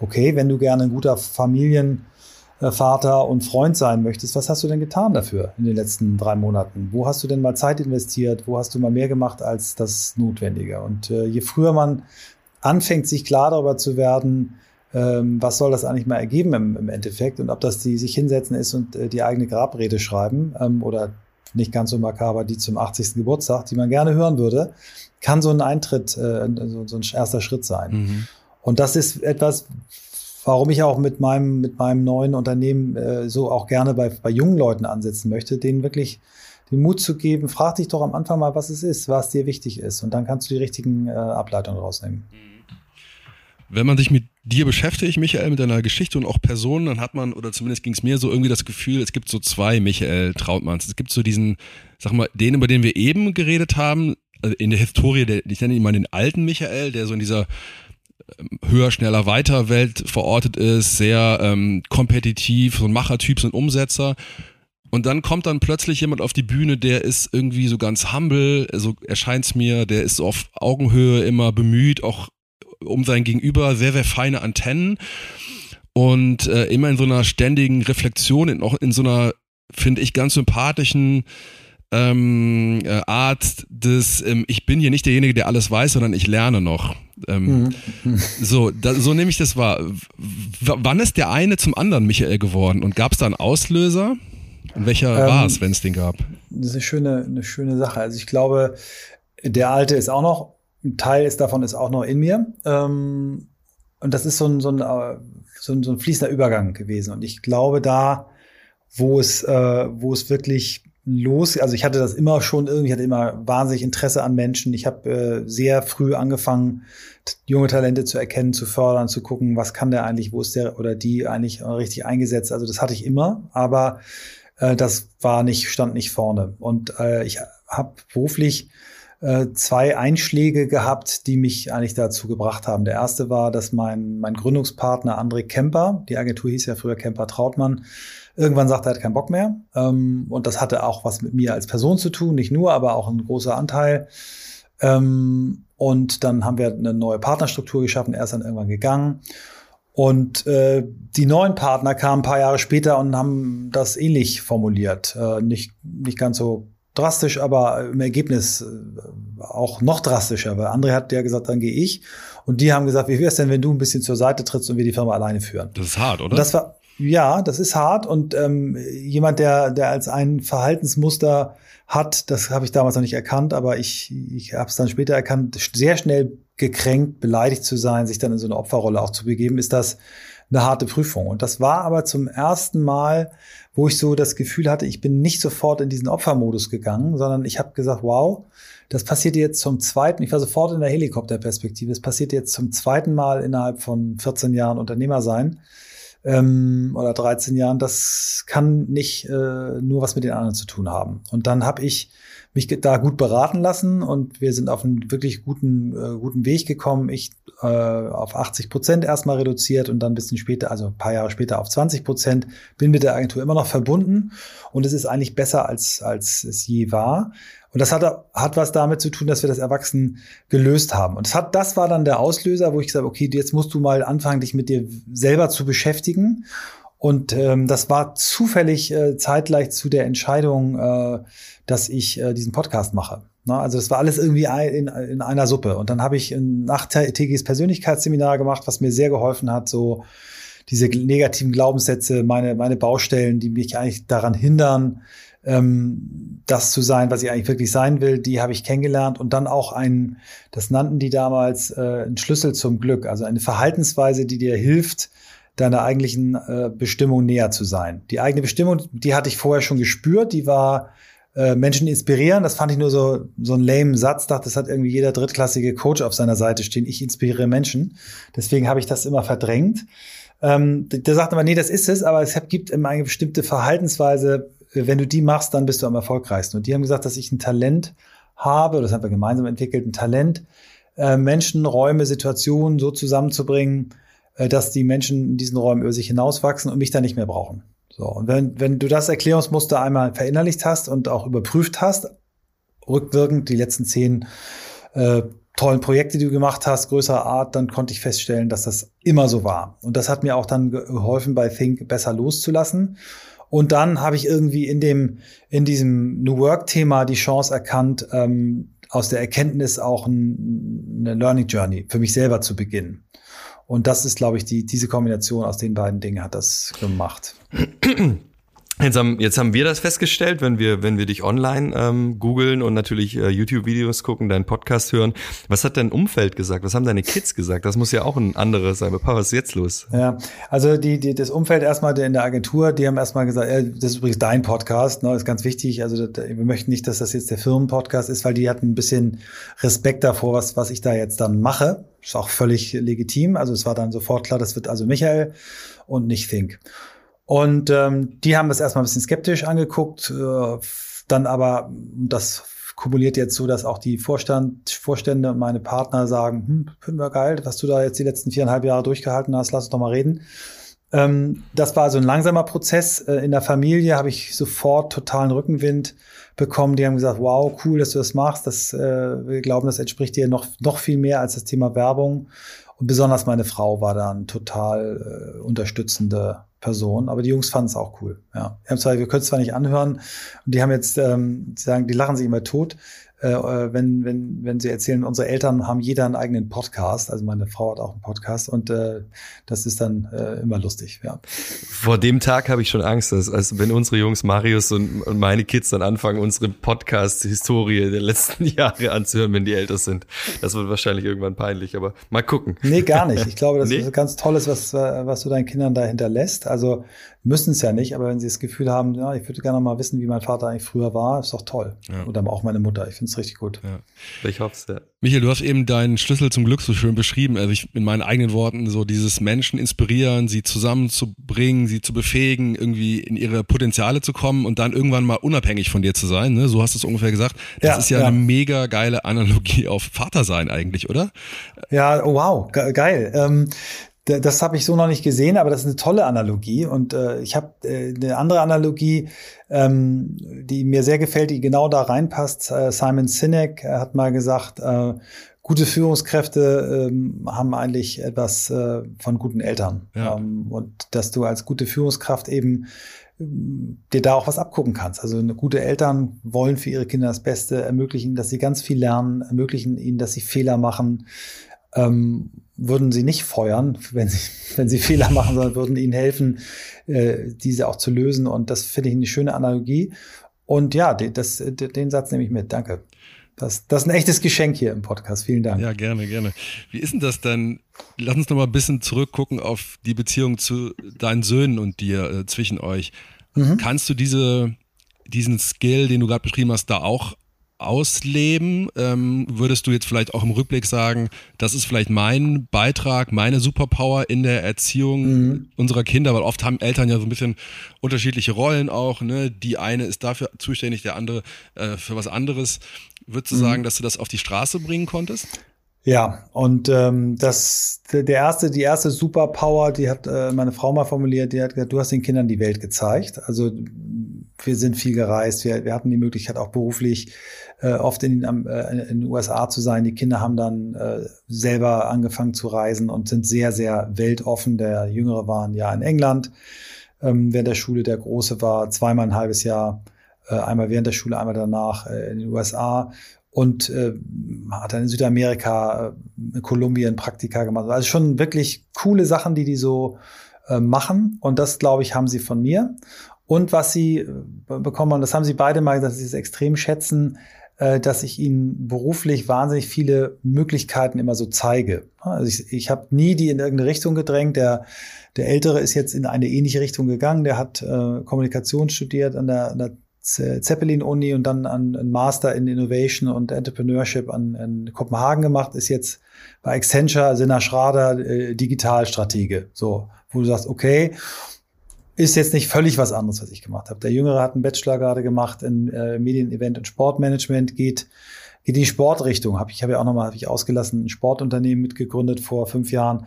okay, wenn du gerne ein guter Familienvater und Freund sein möchtest, was hast du denn getan dafür in den letzten drei Monaten? Wo hast du denn mal Zeit investiert? Wo hast du mal mehr gemacht als das Notwendige? Und äh, je früher man anfängt, sich klar darüber zu werden, ähm, was soll das eigentlich mal ergeben im, Endeffekt und ob das die sich hinsetzen ist und äh, die eigene Grabrede schreiben ähm, oder nicht ganz so makaber die zum 80. Geburtstag, die man gerne hören würde, kann so ein Eintritt, äh, so, so ein erster Schritt sein. Mhm. Und das ist etwas, warum ich auch mit meinem, mit meinem neuen Unternehmen äh, so auch gerne bei, bei jungen Leuten ansetzen möchte, denen wirklich den Mut zu geben, frag dich doch am Anfang mal, was es ist, was dir wichtig ist. Und dann kannst du die richtigen äh, Ableitungen rausnehmen. Wenn man sich mit dir beschäftigt, Michael, mit deiner Geschichte und auch Personen, dann hat man, oder zumindest ging es mir so irgendwie das Gefühl, es gibt so zwei Michael Trautmanns. Es gibt so diesen, sag mal, den, über den wir eben geredet haben, also in der Historie, der, ich nenne ihn mal den alten Michael, der so in dieser höher, schneller, weiter Welt verortet ist, sehr ähm, kompetitiv, so ein Machertyp, so ein Umsetzer. Und dann kommt dann plötzlich jemand auf die Bühne, der ist irgendwie so ganz humble, so erscheint es mir, der ist so auf Augenhöhe immer bemüht, auch um sein Gegenüber, sehr, sehr feine Antennen und äh, immer in so einer ständigen Reflexion, in, auch in so einer, finde ich, ganz sympathischen ähm, äh, Art des, ähm, ich bin hier nicht derjenige, der alles weiß, sondern ich lerne noch. Ähm, mhm. So, da, so nehme ich das wahr. W wann ist der eine zum anderen Michael geworden und gab es da einen Auslöser? Und welcher ähm, war es, wenn es den gab? Das ist eine schöne, eine schöne Sache. Also ich glaube, der alte ist auch noch, ein Teil ist davon ist auch noch in mir. Ähm, und das ist so ein, so, ein, äh, so, ein, so ein fließender Übergang gewesen. Und ich glaube, da, wo es, äh, wo es wirklich los, also ich hatte das immer schon irgendwie, hatte immer wahnsinnig Interesse an Menschen. Ich habe äh, sehr früh angefangen, junge Talente zu erkennen, zu fördern, zu gucken, was kann der eigentlich, wo ist der oder die eigentlich richtig eingesetzt. Also das hatte ich immer, aber äh, das war nicht, stand nicht vorne. Und äh, ich habe beruflich äh, zwei Einschläge gehabt, die mich eigentlich dazu gebracht haben. Der erste war, dass mein, mein Gründungspartner André Kemper, die Agentur hieß ja früher Kemper Trautmann, Irgendwann sagt er, er hat keinen Bock mehr. Ähm, und das hatte auch was mit mir als Person zu tun, nicht nur, aber auch ein großer Anteil. Ähm, und dann haben wir eine neue Partnerstruktur geschaffen. Er ist dann irgendwann gegangen. Und äh, die neuen Partner kamen ein paar Jahre später und haben das ähnlich formuliert. Äh, nicht, nicht ganz so drastisch, aber im Ergebnis äh, auch noch drastischer, weil André hat ja gesagt, dann gehe ich. Und die haben gesagt, wie wäre es denn, wenn du ein bisschen zur Seite trittst und wir die Firma alleine führen? Das ist hart, oder? Und das war, ja, das ist hart. Und ähm, jemand, der, der als ein Verhaltensmuster hat, das habe ich damals noch nicht erkannt, aber ich, ich habe es dann später erkannt, sehr schnell gekränkt, beleidigt zu sein, sich dann in so eine Opferrolle auch zu begeben, ist das eine harte Prüfung. Und das war aber zum ersten Mal, wo ich so das Gefühl hatte, ich bin nicht sofort in diesen Opfermodus gegangen, sondern ich habe gesagt, wow, das passiert jetzt zum zweiten, ich war sofort in der Helikopterperspektive, es passiert jetzt zum zweiten Mal innerhalb von 14 Jahren Unternehmer sein ähm, oder 13 Jahren. Das kann nicht äh, nur was mit den anderen zu tun haben. Und dann habe ich mich da gut beraten lassen und wir sind auf einen wirklich guten, äh, guten Weg gekommen. Ich äh, auf 80 Prozent erstmal reduziert und dann ein bisschen später, also ein paar Jahre später auf 20 Prozent, bin mit der Agentur immer noch verbunden und es ist eigentlich besser als, als es je war. Und das hat, hat was damit zu tun, dass wir das Erwachsen gelöst haben. Und das, hat, das war dann der Auslöser, wo ich gesagt habe, okay, jetzt musst du mal anfangen, dich mit dir selber zu beschäftigen. Und ähm, das war zufällig äh, zeitgleich zu der Entscheidung, äh, dass ich äh, diesen Podcast mache. Na, also das war alles irgendwie in, in einer Suppe. Und dann habe ich ein achttägiges Persönlichkeitsseminar gemacht, was mir sehr geholfen hat, so diese negativen Glaubenssätze, meine, meine Baustellen, die mich eigentlich daran hindern, ähm, das zu sein, was ich eigentlich wirklich sein will, die habe ich kennengelernt und dann auch ein, das nannten die damals, äh, ein Schlüssel zum Glück, also eine Verhaltensweise, die dir hilft, deiner eigentlichen äh, Bestimmung näher zu sein. Die eigene Bestimmung, die hatte ich vorher schon gespürt, die war äh, Menschen inspirieren. Das fand ich nur so, so ein lame Satz. Dachte, das hat irgendwie jeder drittklassige Coach auf seiner Seite stehen. Ich inspiriere Menschen. Deswegen habe ich das immer verdrängt. Ähm, der sagt aber, nee, das ist es, aber es gibt immer eine bestimmte Verhaltensweise. Wenn du die machst, dann bist du am erfolgreichsten. Und die haben gesagt, dass ich ein Talent habe, das haben wir gemeinsam entwickelt, ein Talent, äh, Menschen, Räume, Situationen so zusammenzubringen, äh, dass die Menschen in diesen Räumen über sich hinauswachsen und mich dann nicht mehr brauchen. So, und wenn, wenn du das Erklärungsmuster einmal verinnerlicht hast und auch überprüft hast, rückwirkend die letzten zehn äh, tollen Projekte, die du gemacht hast, größerer Art, dann konnte ich feststellen, dass das immer so war. Und das hat mir auch dann geholfen, bei Think besser loszulassen. Und dann habe ich irgendwie in dem, in diesem New Work-Thema die Chance erkannt, ähm, aus der Erkenntnis auch ein, eine Learning Journey für mich selber zu beginnen. Und das ist, glaube ich, die, diese Kombination aus den beiden Dingen hat das gemacht. Jetzt haben, jetzt haben wir das festgestellt, wenn wir, wenn wir dich online ähm, googeln und natürlich äh, YouTube-Videos gucken, deinen Podcast hören. Was hat dein Umfeld gesagt? Was haben deine Kids gesagt? Das muss ja auch ein anderes sein. Papa, was ist jetzt los? Ja, also die, die, das Umfeld erstmal in der Agentur, die haben erstmal gesagt, äh, das ist übrigens dein Podcast, ne, ist ganz wichtig. Also wir möchten nicht, dass das jetzt der Firmenpodcast ist, weil die hatten ein bisschen Respekt davor, was, was ich da jetzt dann mache. Ist auch völlig legitim. Also es war dann sofort klar, das wird also Michael und nicht Think. Und ähm, die haben das erstmal ein bisschen skeptisch angeguckt, äh, dann aber, das kumuliert jetzt so, dass auch die Vorstand, Vorstände und meine Partner sagen, hm, finden wir geil, was du da jetzt die letzten viereinhalb Jahre durchgehalten hast, lass uns doch mal reden. Ähm, das war so ein langsamer Prozess. Äh, in der Familie habe ich sofort totalen Rückenwind bekommen. Die haben gesagt, wow, cool, dass du das machst. Das, äh, wir glauben, das entspricht dir noch, noch viel mehr als das Thema Werbung. Und besonders meine Frau war dann total äh, unterstützende Person, aber die Jungs fanden es auch cool. Ja, wir, wir können es zwar nicht anhören und die haben jetzt, ähm, die sagen, die lachen sich immer tot, äh, äh, wenn, wenn, wenn sie erzählen, unsere Eltern haben jeder einen eigenen Podcast. Also meine Frau hat auch einen Podcast und äh, das ist dann äh, immer lustig. Ja. Vor dem Tag habe ich schon Angst, dass also wenn unsere Jungs Marius und, und meine Kids dann anfangen, unsere Podcast-Historie der letzten Jahre anzuhören, wenn die älter sind. Das wird wahrscheinlich irgendwann peinlich, aber mal gucken. Nee, gar nicht. Ich glaube, das nee? ist ganz Tolles, was, was du deinen Kindern da hinterlässt. Also müssen es ja nicht, aber wenn sie das Gefühl haben, ja, ich würde gerne mal wissen, wie mein Vater eigentlich früher war, ist doch toll. Ja. Oder auch meine Mutter. Ich finde es richtig gut. Ja. Ich hoffe es, ja. Michael, du hast eben deinen Schlüssel zum Glück so schön beschrieben. Also ich in meinen eigenen Worten so dieses Menschen inspirieren, sie zusammenzubringen, sie zu befähigen, irgendwie in ihre Potenziale zu kommen und dann irgendwann mal unabhängig von dir zu sein. Ne? So hast du es ungefähr gesagt. Das ja, ist ja, ja, eine mega geile Analogie auf Vater sein eigentlich, oder? Ja, wow, geil. Ähm, das habe ich so noch nicht gesehen, aber das ist eine tolle Analogie. Und äh, ich habe äh, eine andere Analogie, ähm, die mir sehr gefällt, die genau da reinpasst. Äh, Simon Sinek hat mal gesagt, äh, gute Führungskräfte ähm, haben eigentlich etwas äh, von guten Eltern. Ja. Ähm, und dass du als gute Führungskraft eben dir da auch was abgucken kannst. Also gute Eltern wollen für ihre Kinder das Beste, ermöglichen, dass sie ganz viel lernen, ermöglichen ihnen, dass sie Fehler machen, ähm, würden sie nicht feuern, wenn sie, wenn sie Fehler machen, sondern würden ihnen helfen, äh, diese auch zu lösen. Und das finde ich eine schöne Analogie. Und ja, das, den Satz nehme ich mit. Danke. Das, das ist ein echtes Geschenk hier im Podcast. Vielen Dank. Ja, gerne, gerne. Wie ist denn das dann? Lass uns noch mal ein bisschen zurückgucken auf die Beziehung zu deinen Söhnen und dir äh, zwischen euch. Mhm. Kannst du diese, diesen Skill, den du gerade beschrieben hast, da auch ausleben? Ähm, würdest du jetzt vielleicht auch im Rückblick sagen, das ist vielleicht mein Beitrag, meine Superpower in der Erziehung mhm. unserer Kinder? Weil oft haben Eltern ja so ein bisschen unterschiedliche Rollen auch. Ne? Die eine ist dafür zuständig, der andere äh, für was anderes. Würdest du mhm. sagen, dass du das auf die Straße bringen konntest? Ja, und ähm, das der erste, die erste Superpower, die hat äh, meine Frau mal formuliert, die hat gesagt, du hast den Kindern die Welt gezeigt. Also wir sind viel gereist, wir, wir hatten die Möglichkeit auch beruflich äh, oft in, äh, in den USA zu sein. Die Kinder haben dann äh, selber angefangen zu reisen und sind sehr, sehr weltoffen. Der Jüngere war ein Jahr in England ähm, während der Schule, der Große war zweimal ein halbes Jahr, äh, einmal während der Schule, einmal danach äh, in den USA und äh, hat dann in Südamerika, äh, Kolumbien Praktika gemacht. Also schon wirklich coole Sachen, die die so äh, machen. Und das, glaube ich, haben sie von mir. Und was sie äh, bekommen, und das haben sie beide mal gesagt, dass sie es extrem schätzen, äh, dass ich ihnen beruflich wahnsinnig viele Möglichkeiten immer so zeige. Also ich, ich habe nie die in irgendeine Richtung gedrängt. Der, der Ältere ist jetzt in eine ähnliche Richtung gegangen. Der hat äh, Kommunikation studiert an der, an der Zeppelin-Uni und dann einen Master in Innovation und Entrepreneurship an, an Kopenhagen gemacht, ist jetzt bei Accenture, Sinna Schrader, äh, Digitalstratege. So, wo du sagst, okay, ist jetzt nicht völlig was anderes, was ich gemacht habe. Der Jüngere hat einen Bachelor gerade gemacht in äh, Medien, Event und Sportmanagement, geht geht in die Sportrichtung. Hab ich habe ja auch nochmal hab ich ausgelassen ein Sportunternehmen mitgegründet vor fünf Jahren.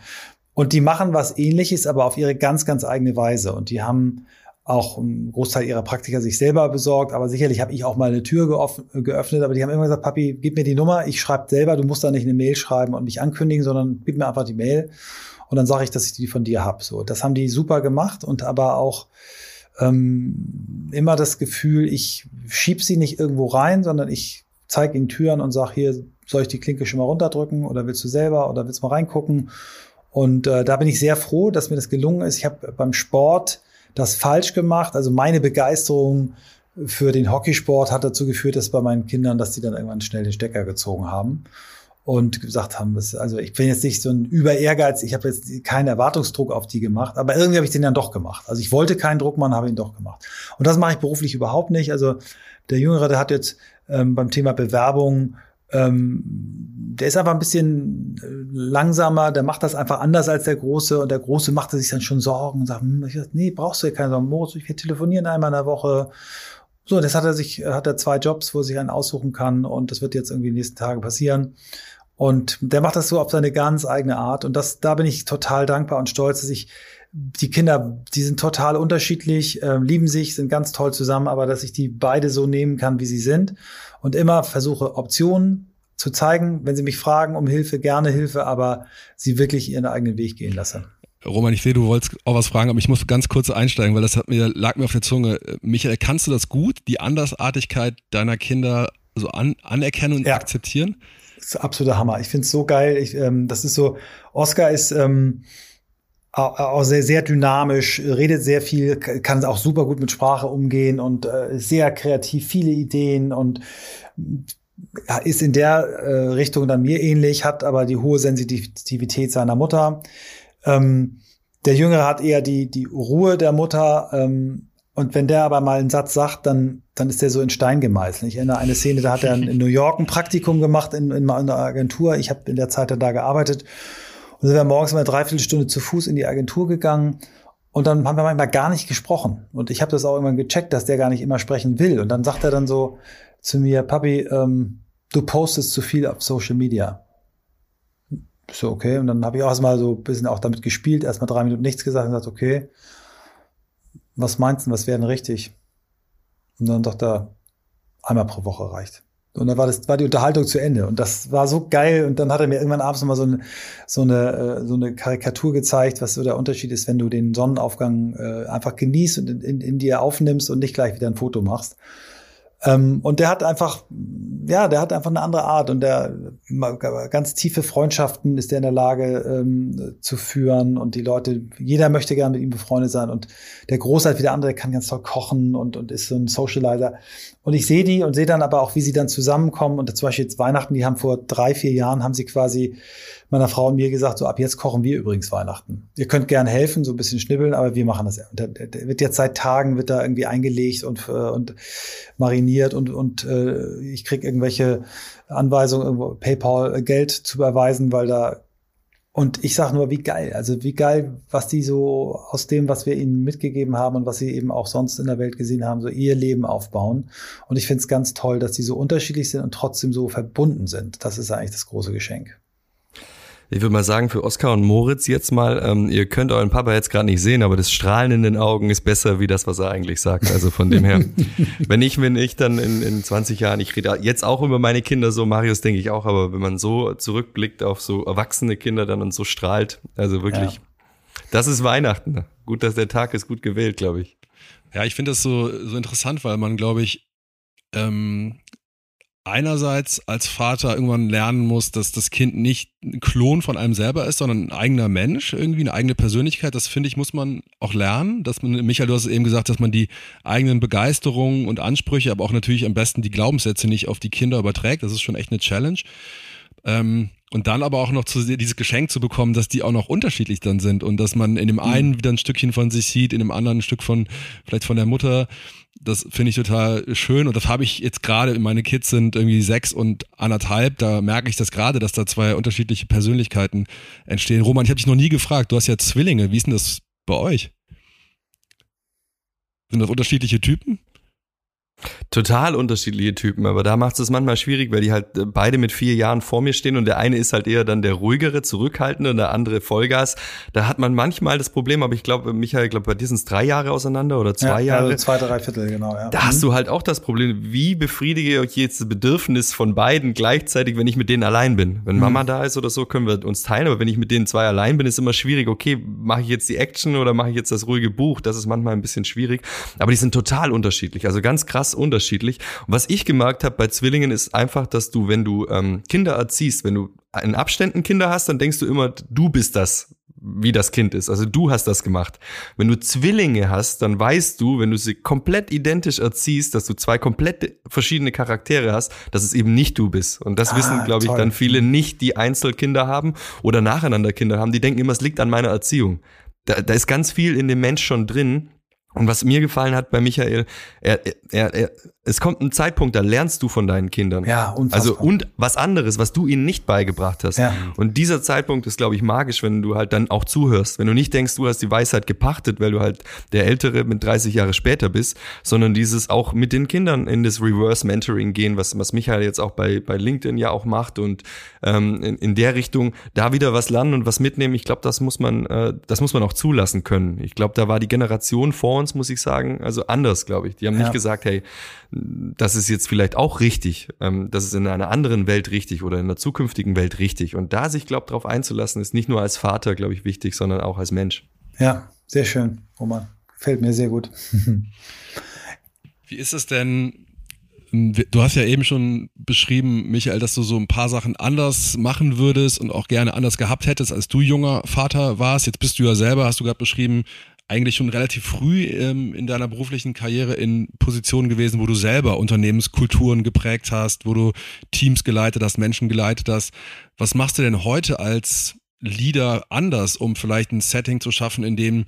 Und die machen was Ähnliches, aber auf ihre ganz ganz eigene Weise. Und die haben auch einen Großteil ihrer Praktiker sich selber besorgt, aber sicherlich habe ich auch mal eine Tür geöffnet, aber die haben immer gesagt, Papi, gib mir die Nummer, ich schreibe selber, du musst da nicht eine Mail schreiben und mich ankündigen, sondern gib mir einfach die Mail. Und dann sage ich, dass ich die von dir habe. So, das haben die super gemacht. Und aber auch ähm, immer das Gefühl, ich schieb sie nicht irgendwo rein, sondern ich zeige ihnen Türen und sage, hier soll ich die Klinke schon mal runterdrücken? Oder willst du selber? Oder willst du mal reingucken? Und äh, da bin ich sehr froh, dass mir das gelungen ist. Ich habe beim Sport das falsch gemacht. Also meine Begeisterung für den Hockeysport hat dazu geführt, dass bei meinen Kindern, dass die dann irgendwann schnell den Stecker gezogen haben und gesagt haben, das, also ich bin jetzt nicht so ein über Ehrgeiz, ich habe jetzt keinen Erwartungsdruck auf die gemacht, aber irgendwie habe ich den dann doch gemacht. Also ich wollte keinen Druck machen, habe ihn doch gemacht. Und das mache ich beruflich überhaupt nicht. Also der Jüngere, der hat jetzt ähm, beim Thema Bewerbung, ähm, der ist einfach ein bisschen äh, langsamer, der macht das einfach anders als der Große und der Große machte sich dann schon Sorgen und sagt, hm, ich sag, nee, brauchst du ja keine Sorgen, Moritz, wir telefonieren einmal in der Woche. So, das hat er sich, hat er zwei Jobs, wo er sich einen aussuchen kann und das wird jetzt irgendwie in den nächsten Tagen passieren. Und der macht das so auf seine ganz eigene Art. Und das, da bin ich total dankbar und stolz, dass ich die Kinder, die sind total unterschiedlich, äh, lieben sich, sind ganz toll zusammen, aber dass ich die beide so nehmen kann, wie sie sind und immer versuche Optionen zu zeigen, wenn sie mich fragen um Hilfe, gerne Hilfe, aber sie wirklich ihren eigenen Weg gehen lasse. Roman, ich sehe, du wolltest auch was fragen, aber ich muss ganz kurz einsteigen, weil das hat mir, lag mir auf der Zunge. Michael, kannst du das gut, die Andersartigkeit deiner Kinder so an, anerkennen und ja. akzeptieren? Das ist absoluter Hammer. Ich finde es so geil. Ich, ähm, das ist so, Oscar ist ähm, auch sehr, sehr dynamisch, redet sehr viel, kann auch super gut mit Sprache umgehen und äh, sehr kreativ, viele Ideen und ja, ist in der äh, Richtung dann mir ähnlich, hat aber die hohe Sensitivität seiner Mutter. Ähm, der Jüngere hat eher die, die Ruhe der Mutter. Ähm, und wenn der aber mal einen Satz sagt, dann, dann ist der so in Stein gemeißelt. Ich erinnere eine Szene, da hat er in New York ein Praktikum gemacht in, in, einer Agentur. Ich habe in der Zeit da gearbeitet. Und sind wir morgens mal eine Dreiviertelstunde zu Fuß in die Agentur gegangen. Und dann haben wir manchmal gar nicht gesprochen. Und ich habe das auch immer gecheckt, dass der gar nicht immer sprechen will. Und dann sagt er dann so zu mir, Papi, ähm, du postest zu viel auf Social Media. So, okay. Und dann habe ich auch erstmal so ein bisschen auch damit gespielt, erstmal drei Minuten nichts gesagt und gesagt, okay, was meinst du, was wäre denn richtig? Und dann dachte er, einmal pro Woche reicht. Und dann war das war die Unterhaltung zu Ende und das war so geil und dann hat er mir irgendwann abends nochmal so eine so eine äh, so eine Karikatur gezeigt, was so der Unterschied ist, wenn du den Sonnenaufgang äh, einfach genießt und in, in, in dir aufnimmst und nicht gleich wieder ein Foto machst. Ähm, und der hat einfach, ja, der hat einfach eine andere Art und der ganz tiefe Freundschaften ist der in der Lage ähm, zu führen und die Leute, jeder möchte gerne mit ihm befreundet sein und der Großart wie der andere kann ganz toll kochen und, und ist so ein Socializer. Und ich sehe die und sehe dann aber auch, wie sie dann zusammenkommen und zum Beispiel jetzt Weihnachten, die haben vor drei, vier Jahren haben sie quasi meiner Frau und mir gesagt, so ab jetzt kochen wir übrigens Weihnachten. Ihr könnt gern helfen, so ein bisschen schnibbeln, aber wir machen das. Und der wird jetzt seit Tagen wird da irgendwie eingelegt und, äh, und mariniert und, und äh, ich krieg irgendwelche Anweisungen, irgendwo PayPal äh, Geld zu überweisen, weil da und ich sage nur, wie geil, also wie geil, was die so aus dem, was wir ihnen mitgegeben haben und was sie eben auch sonst in der Welt gesehen haben, so ihr Leben aufbauen. Und ich finde es ganz toll, dass die so unterschiedlich sind und trotzdem so verbunden sind. Das ist eigentlich das große Geschenk. Ich würde mal sagen, für Oskar und Moritz jetzt mal, ähm, ihr könnt euren Papa jetzt gerade nicht sehen, aber das Strahlen in den Augen ist besser wie das, was er eigentlich sagt. Also von dem her, wenn ich, wenn ich dann in, in 20 Jahren, ich rede jetzt auch über meine Kinder so, Marius denke ich auch, aber wenn man so zurückblickt auf so erwachsene Kinder dann und so strahlt, also wirklich, ja. das ist Weihnachten. Gut, dass der Tag ist gut gewählt, glaube ich. Ja, ich finde das so, so interessant, weil man, glaube ich, ähm, einerseits als Vater irgendwann lernen muss, dass das Kind nicht ein Klon von einem selber ist, sondern ein eigener Mensch, irgendwie eine eigene Persönlichkeit. Das finde ich, muss man auch lernen. Dass man, Michael, du hast eben gesagt, dass man die eigenen Begeisterungen und Ansprüche, aber auch natürlich am besten die Glaubenssätze nicht auf die Kinder überträgt. Das ist schon echt eine Challenge. Ähm, und dann aber auch noch zu, dieses Geschenk zu bekommen, dass die auch noch unterschiedlich dann sind und dass man in dem einen mhm. wieder ein Stückchen von sich sieht, in dem anderen ein Stück von, vielleicht von der Mutter. Das finde ich total schön und das habe ich jetzt gerade, meine Kids sind irgendwie sechs und anderthalb, da merke ich das gerade, dass da zwei unterschiedliche Persönlichkeiten entstehen. Roman, ich habe dich noch nie gefragt, du hast ja Zwillinge, wie ist denn das bei euch? Sind das unterschiedliche Typen? Total unterschiedliche Typen, aber da macht es manchmal schwierig, weil die halt äh, beide mit vier Jahren vor mir stehen und der eine ist halt eher dann der ruhigere, zurückhaltende und der andere Vollgas. Da hat man manchmal das Problem, aber ich glaube, Michael, ich glaube, bei dir sind es drei Jahre auseinander oder zwei ja, Jahre. Also zwei, drei Viertel, genau. Ja. Da mhm. hast du halt auch das Problem, wie befriedige ich jetzt das Bedürfnis von beiden gleichzeitig, wenn ich mit denen allein bin. Wenn mhm. Mama da ist oder so, können wir uns teilen, aber wenn ich mit denen zwei allein bin, ist immer schwierig, okay, mache ich jetzt die Action oder mache ich jetzt das ruhige Buch? Das ist manchmal ein bisschen schwierig, aber die sind total unterschiedlich, also ganz krass unterschiedlich. Und was ich gemerkt habe bei Zwillingen ist einfach, dass du, wenn du ähm, Kinder erziehst, wenn du in Abständen Kinder hast, dann denkst du immer, du bist das, wie das Kind ist. Also du hast das gemacht. Wenn du Zwillinge hast, dann weißt du, wenn du sie komplett identisch erziehst, dass du zwei komplett verschiedene Charaktere hast, dass es eben nicht du bist. Und das ah, wissen, glaube ich, dann viele nicht, die Einzelkinder haben oder nacheinander Kinder haben. Die denken immer, es liegt an meiner Erziehung. Da, da ist ganz viel in dem Mensch schon drin. Und was mir gefallen hat bei Michael, er, er, er, es kommt ein Zeitpunkt, da lernst du von deinen Kindern. Ja, unfassbar. Also und was anderes, was du ihnen nicht beigebracht hast. Ja. Und dieser Zeitpunkt ist, glaube ich, magisch, wenn du halt dann auch zuhörst. Wenn du nicht denkst, du hast die Weisheit gepachtet, weil du halt der Ältere mit 30 Jahre später bist, sondern dieses auch mit den Kindern in das Reverse Mentoring gehen, was, was Michael jetzt auch bei, bei LinkedIn ja auch macht und ähm, in, in der Richtung da wieder was lernen und was mitnehmen. Ich glaube, das muss man, äh, das muss man auch zulassen können. Ich glaube, da war die Generation vor uns, muss ich sagen, also anders, glaube ich. Die haben ja. nicht gesagt, hey, das ist jetzt vielleicht auch richtig, ähm, das ist in einer anderen Welt richtig oder in einer zukünftigen Welt richtig. Und da sich, glaube ich, darauf einzulassen, ist nicht nur als Vater, glaube ich, wichtig, sondern auch als Mensch. Ja, sehr schön, Roman. Gefällt mir sehr gut. Wie ist es denn? Du hast ja eben schon beschrieben, Michael, dass du so ein paar Sachen anders machen würdest und auch gerne anders gehabt hättest, als du junger Vater warst. Jetzt bist du ja selber, hast du gerade beschrieben, eigentlich schon relativ früh ähm, in deiner beruflichen Karriere in Positionen gewesen, wo du selber Unternehmenskulturen geprägt hast, wo du Teams geleitet hast, Menschen geleitet hast. Was machst du denn heute als Leader anders, um vielleicht ein Setting zu schaffen, in dem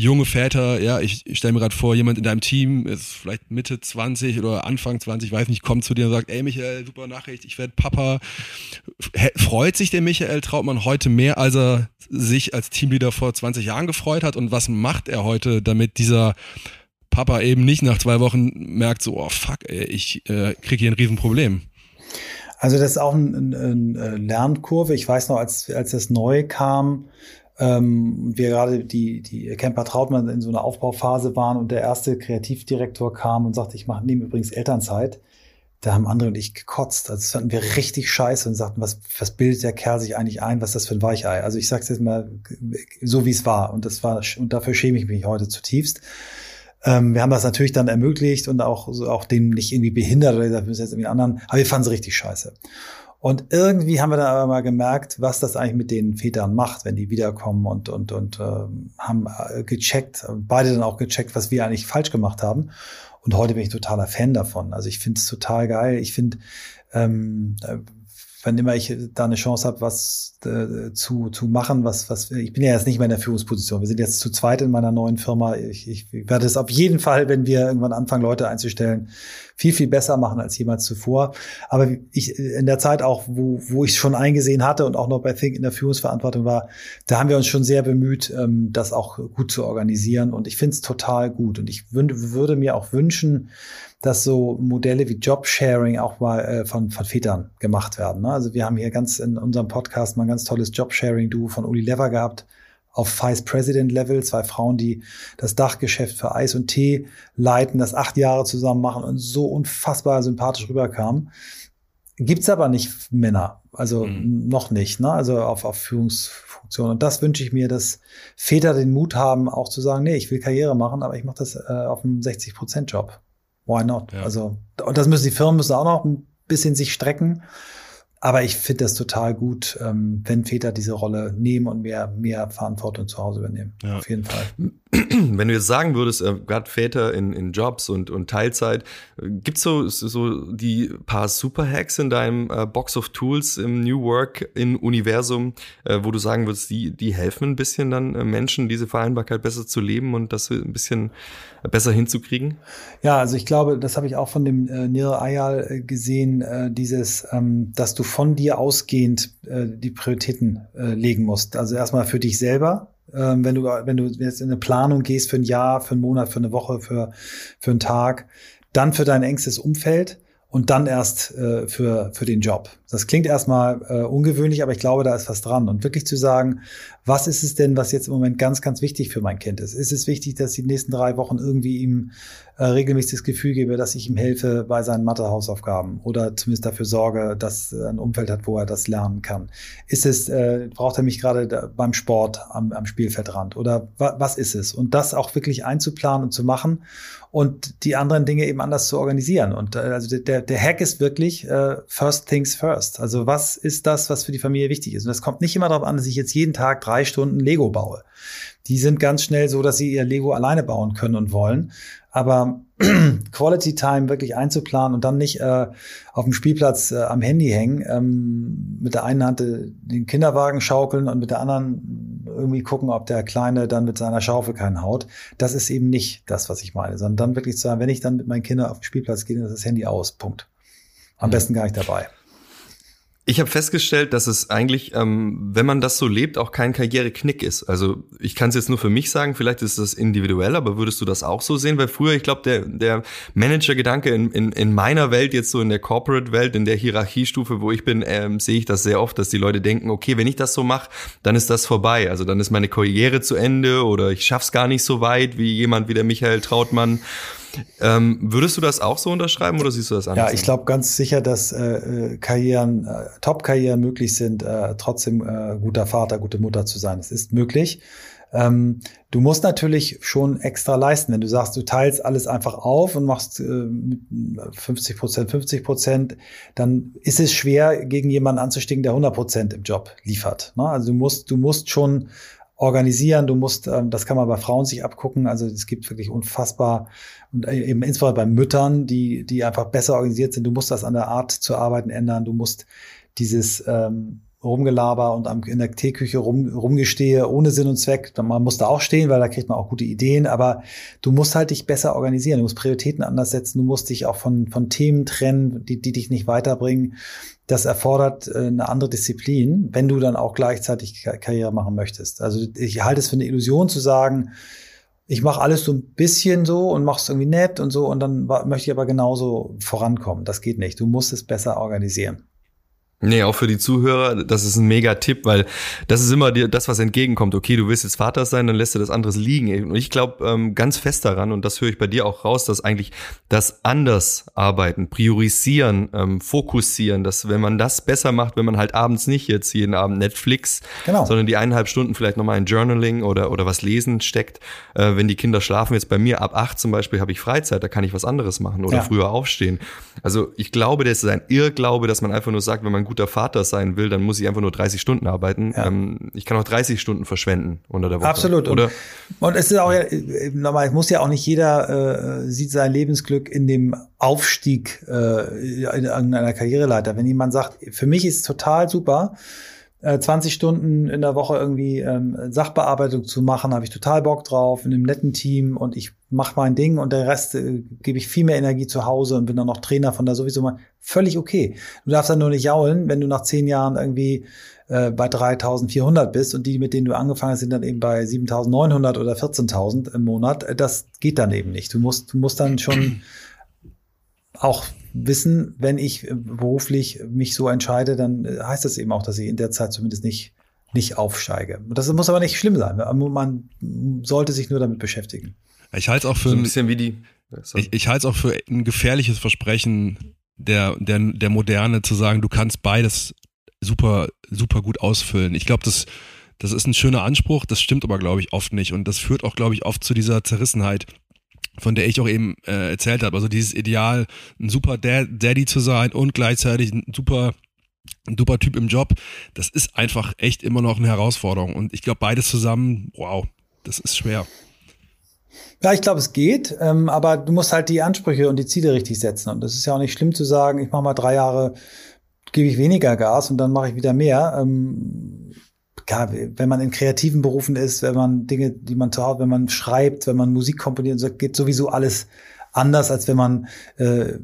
junge Väter, ja, ich, ich stelle mir gerade vor, jemand in deinem Team ist vielleicht Mitte 20 oder Anfang 20, weiß nicht, kommt zu dir und sagt, ey Michael, super Nachricht, ich werde Papa. Freut sich der Michael Trautmann heute mehr, als er sich als Teamleader vor 20 Jahren gefreut hat? Und was macht er heute, damit dieser Papa eben nicht nach zwei Wochen merkt, so, oh fuck, ey, ich äh, kriege hier ein Riesenproblem? Also das ist auch eine ein äh, Lernkurve. Ich weiß noch, als, als das neu kam, ähm, wir gerade die, die Camper Trautmann in so einer Aufbauphase waren und der erste Kreativdirektor kam und sagte, ich mache nehme übrigens Elternzeit. da haben andere und ich gekotzt. Also das fanden wir richtig scheiße und sagten, was, was bildet der Kerl sich eigentlich ein, was ist das für ein Weichei? Also ich sag's jetzt mal so, wie es war. Und das war, und dafür schäme ich mich heute zutiefst. Ähm, wir haben das natürlich dann ermöglicht und auch, so, auch dem nicht irgendwie behindert oder gesagt, wir müssen jetzt irgendwie anderen, aber wir fanden es richtig scheiße. Und irgendwie haben wir dann aber mal gemerkt, was das eigentlich mit den Vätern macht, wenn die wiederkommen und, und, und äh, haben äh, gecheckt, beide dann auch gecheckt, was wir eigentlich falsch gemacht haben. Und heute bin ich totaler Fan davon. Also ich finde es total geil. Ich finde, ähm, wenn immer ich da eine Chance habe, was äh, zu, zu machen, was, was, ich bin ja jetzt nicht mehr in der Führungsposition. Wir sind jetzt zu zweit in meiner neuen Firma. Ich, ich werde es auf jeden Fall, wenn wir irgendwann anfangen, Leute einzustellen, viel, viel besser machen als jemals zuvor. Aber ich, in der Zeit auch, wo, wo ich es schon eingesehen hatte und auch noch bei Think in der Führungsverantwortung war, da haben wir uns schon sehr bemüht, ähm, das auch gut zu organisieren. Und ich finde es total gut. Und ich würde mir auch wünschen, dass so Modelle wie Jobsharing auch mal äh, von, von Vätern gemacht werden. Ne? Also wir haben hier ganz in unserem Podcast mal ein ganz tolles Jobsharing-Duo von Uli Lever gehabt auf Vice President Level, zwei Frauen, die das Dachgeschäft für Eis und Tee leiten, das acht Jahre zusammen machen und so unfassbar sympathisch rüberkamen. Gibt's aber nicht Männer, also mhm. noch nicht, ne? also auf, auf Führungsfunktionen. Und das wünsche ich mir, dass Väter den Mut haben, auch zu sagen, nee, ich will Karriere machen, aber ich mache das äh, auf einem 60-Prozent-Job. Why not? Ja. Also, und das müssen die Firmen müssen auch noch ein bisschen sich strecken. Aber ich finde das total gut, ähm, wenn Väter diese Rolle nehmen und mehr, mehr Verantwortung zu Hause übernehmen. Ja. Auf jeden Fall. Wenn du jetzt sagen würdest, äh, gerade Väter in, in Jobs und, und Teilzeit, äh, gibt's so, so die paar Superhacks in deinem äh, Box of Tools im New Work in Universum, äh, wo du sagen würdest, die, die helfen ein bisschen dann äh, Menschen, diese Vereinbarkeit besser zu leben und das ein bisschen besser hinzukriegen? Ja, also ich glaube, das habe ich auch von dem äh, Nir Ayal äh, gesehen, äh, dieses, ähm, dass du von dir ausgehend äh, die Prioritäten äh, legen musst. Also erstmal für dich selber, ähm, wenn du wenn du jetzt in eine Planung gehst für ein Jahr, für einen Monat, für eine Woche, für für einen Tag, dann für dein engstes Umfeld und dann erst äh, für für den Job. Das klingt erstmal äh, ungewöhnlich, aber ich glaube, da ist was dran. Und wirklich zu sagen, was ist es denn, was jetzt im Moment ganz, ganz wichtig für mein Kind ist? Ist es wichtig, dass ich die nächsten drei Wochen irgendwie ihm äh, regelmäßig das Gefühl gebe, dass ich ihm helfe bei seinen Mathe-Hausaufgaben oder zumindest dafür sorge, dass er ein Umfeld hat, wo er das lernen kann? Ist es, äh, braucht er mich gerade beim Sport am, am Spielfeldrand oder wa was ist es? Und das auch wirklich einzuplanen und zu machen und die anderen Dinge eben anders zu organisieren. Und äh, also der, der Hack ist wirklich äh, first things first first. Also was ist das, was für die Familie wichtig ist? Und das kommt nicht immer darauf an, dass ich jetzt jeden Tag drei Stunden Lego baue. Die sind ganz schnell so, dass sie ihr Lego alleine bauen können und wollen. Aber Quality Time wirklich einzuplanen und dann nicht äh, auf dem Spielplatz äh, am Handy hängen, ähm, mit der einen Hand äh, den Kinderwagen schaukeln und mit der anderen irgendwie gucken, ob der Kleine dann mit seiner Schaufel keinen haut. Das ist eben nicht das, was ich meine, sondern dann wirklich zu sagen, wenn ich dann mit meinen Kindern auf den Spielplatz gehe, dann ist das Handy aus. Punkt. Am mhm. besten gar nicht dabei. Ich habe festgestellt, dass es eigentlich, ähm, wenn man das so lebt, auch kein Karriereknick ist. Also ich kann es jetzt nur für mich sagen, vielleicht ist das individuell, aber würdest du das auch so sehen? Weil früher, ich glaube, der, der Manager-Gedanke in, in, in meiner Welt, jetzt so in der Corporate-Welt, in der Hierarchiestufe, wo ich bin, ähm, sehe ich das sehr oft, dass die Leute denken, okay, wenn ich das so mache, dann ist das vorbei. Also dann ist meine Karriere zu Ende oder ich schaff's gar nicht so weit wie jemand wie der Michael Trautmann. Ähm, würdest du das auch so unterschreiben oder siehst du das anders? Ja, ich glaube ganz sicher, dass äh, äh, Karrieren, äh, Top-Karrieren möglich sind, äh, trotzdem äh, guter Vater, gute Mutter zu sein. Es ist möglich. Ähm, du musst natürlich schon extra leisten. Wenn du sagst, du teilst alles einfach auf und machst äh, 50 Prozent, 50 Prozent, dann ist es schwer, gegen jemanden anzustiegen, der 100 Prozent im Job liefert. Ne? Also du musst, du musst schon organisieren. Du musst, ähm, das kann man bei Frauen sich abgucken. Also es gibt wirklich unfassbar und äh, eben insbesondere bei Müttern, die die einfach besser organisiert sind. Du musst das an der Art zu arbeiten ändern. Du musst dieses ähm, Rumgelaber und am, in der Teeküche rum, rumgestehe ohne Sinn und Zweck. Man muss da auch stehen, weil da kriegt man auch gute Ideen, aber du musst halt dich besser organisieren, du musst Prioritäten anders setzen, du musst dich auch von, von Themen trennen, die, die dich nicht weiterbringen. Das erfordert äh, eine andere Disziplin, wenn du dann auch gleichzeitig Karriere machen möchtest. Also ich halte es für eine Illusion zu sagen, ich mache alles so ein bisschen so und mache es irgendwie nett und so und dann möchte ich aber genauso vorankommen. Das geht nicht. Du musst es besser organisieren. Nee, auch für die Zuhörer, das ist ein mega Tipp, weil das ist immer dir das, was entgegenkommt. Okay, du willst jetzt Vater sein, dann lässt du das anderes liegen. Und ich glaube ähm, ganz fest daran, und das höre ich bei dir auch raus, dass eigentlich das anders arbeiten, priorisieren, ähm, fokussieren, dass wenn man das besser macht, wenn man halt abends nicht jetzt jeden Abend Netflix, genau. sondern die eineinhalb Stunden vielleicht nochmal in Journaling oder, oder was lesen steckt, äh, wenn die Kinder schlafen, jetzt bei mir ab acht zum Beispiel habe ich Freizeit, da kann ich was anderes machen oder ja. früher aufstehen. Also ich glaube, das ist ein Irrglaube, dass man einfach nur sagt, wenn man guter Vater sein will, dann muss ich einfach nur 30 Stunden arbeiten. Ja. Ähm, ich kann auch 30 Stunden verschwenden unter der Woche. Absolut. Oder? Und, es ist auch ja, nochmal, es muss ja auch nicht jeder äh, sieht sein Lebensglück in dem Aufstieg äh, in einer Karriereleiter. Wenn jemand sagt, für mich ist es total super, 20 äh, Stunden in der Woche irgendwie ähm, Sachbearbeitung zu machen, habe ich total Bock drauf, in einem netten Team und ich mache mein Ding und der Rest äh, gebe ich viel mehr Energie zu Hause und bin dann noch Trainer von da sowieso mal völlig okay. Du darfst dann nur nicht jaulen, wenn du nach zehn Jahren irgendwie äh, bei 3400 bist und die, mit denen du angefangen hast, sind dann eben bei 7900 oder 14.000 im Monat. Das geht dann eben nicht. Du musst, du musst dann schon auch wissen, wenn ich beruflich mich so entscheide, dann heißt das eben auch, dass ich in der Zeit zumindest nicht nicht aufsteige. Das muss aber nicht schlimm sein. Man sollte sich nur damit beschäftigen. Ich halte es auch für so ein bisschen wie die. Ich, ich halte es auch für ein gefährliches Versprechen der, der, der Moderne zu sagen, du kannst beides super, super gut ausfüllen. Ich glaube, das, das ist ein schöner Anspruch, das stimmt aber, glaube ich, oft nicht. Und das führt auch, glaube ich, oft zu dieser Zerrissenheit, von der ich auch eben äh, erzählt habe. Also dieses Ideal, ein super Dad, Daddy zu sein und gleichzeitig ein super ein super Typ im Job, das ist einfach echt immer noch eine Herausforderung. Und ich glaube, beides zusammen, wow, das ist schwer. Ja, ich glaube, es geht, ähm, aber du musst halt die Ansprüche und die Ziele richtig setzen. Und das ist ja auch nicht schlimm zu sagen, ich mache mal drei Jahre, gebe ich weniger Gas und dann mache ich wieder mehr. Ähm, ja, wenn man in kreativen Berufen ist, wenn man Dinge, die man zu wenn man schreibt, wenn man Musik komponiert, so geht sowieso alles anders, als wenn man äh,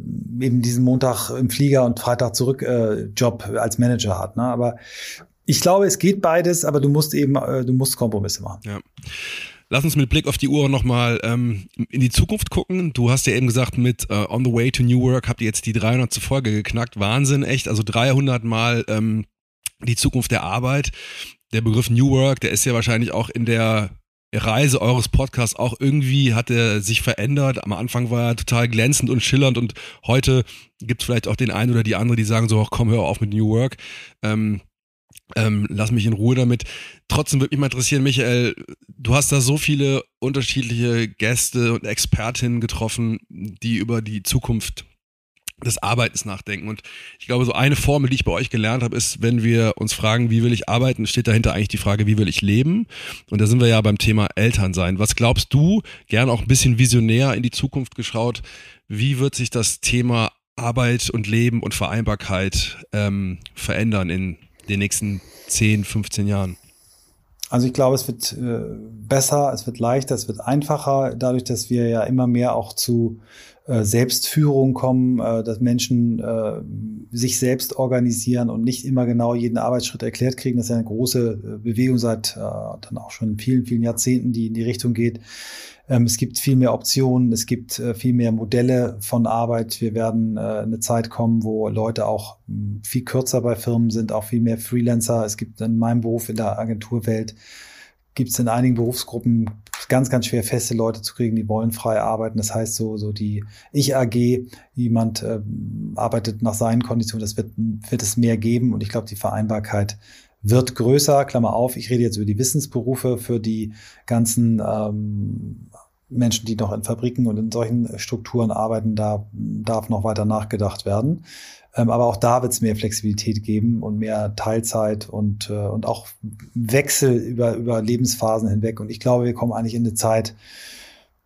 eben diesen Montag im Flieger und Freitag zurück äh, Job als Manager hat. Ne? Aber ich glaube, es geht beides, aber du musst eben, äh, du musst Kompromisse machen. Ja. Lass uns mit Blick auf die Uhr nochmal ähm, in die Zukunft gucken. Du hast ja eben gesagt, mit uh, On the Way to New Work habt ihr jetzt die 300. Folge geknackt. Wahnsinn, echt. Also 300 Mal ähm, die Zukunft der Arbeit. Der Begriff New Work, der ist ja wahrscheinlich auch in der Reise eures Podcasts auch irgendwie hat er sich verändert. Am Anfang war er total glänzend und schillernd und heute gibt es vielleicht auch den einen oder die andere, die sagen so, komm, hör auf mit New Work. Ähm, ähm, lass mich in Ruhe damit. Trotzdem würde mich mal interessieren, Michael, du hast da so viele unterschiedliche Gäste und Expertinnen getroffen, die über die Zukunft des Arbeitens nachdenken. Und ich glaube, so eine Formel, die ich bei euch gelernt habe, ist, wenn wir uns fragen, wie will ich arbeiten, steht dahinter eigentlich die Frage, wie will ich leben? Und da sind wir ja beim Thema Elternsein. Was glaubst du, gern auch ein bisschen visionär in die Zukunft geschaut, wie wird sich das Thema Arbeit und Leben und Vereinbarkeit ähm, verändern in den nächsten 10, 15 Jahren? Also ich glaube, es wird äh, besser, es wird leichter, es wird einfacher, dadurch, dass wir ja immer mehr auch zu Selbstführung kommen, äh, dass Menschen äh, sich selbst organisieren und nicht immer genau jeden Arbeitsschritt erklärt kriegen. Das ist ja eine große äh, Bewegung seit äh, dann auch schon vielen, vielen Jahrzehnten, die in die Richtung geht. Ähm, es gibt viel mehr Optionen, es gibt äh, viel mehr Modelle von Arbeit. Wir werden äh, eine Zeit kommen, wo Leute auch hm, viel kürzer bei Firmen sind, auch viel mehr Freelancer. Es gibt in meinem Beruf in der Agenturwelt gibt es in einigen Berufsgruppen ganz, ganz schwer feste Leute zu kriegen, die wollen frei arbeiten. Das heißt, so, so die Ich-AG, jemand äh, arbeitet nach seinen Konditionen, das wird, wird es mehr geben. Und ich glaube, die Vereinbarkeit wird größer, Klammer auf, ich rede jetzt über die Wissensberufe für die ganzen ähm, Menschen, die noch in Fabriken und in solchen Strukturen arbeiten, da darf noch weiter nachgedacht werden. Ähm, aber auch da wird es mehr Flexibilität geben und mehr Teilzeit und, äh, und auch Wechsel über, über Lebensphasen hinweg. Und ich glaube, wir kommen eigentlich in eine Zeit,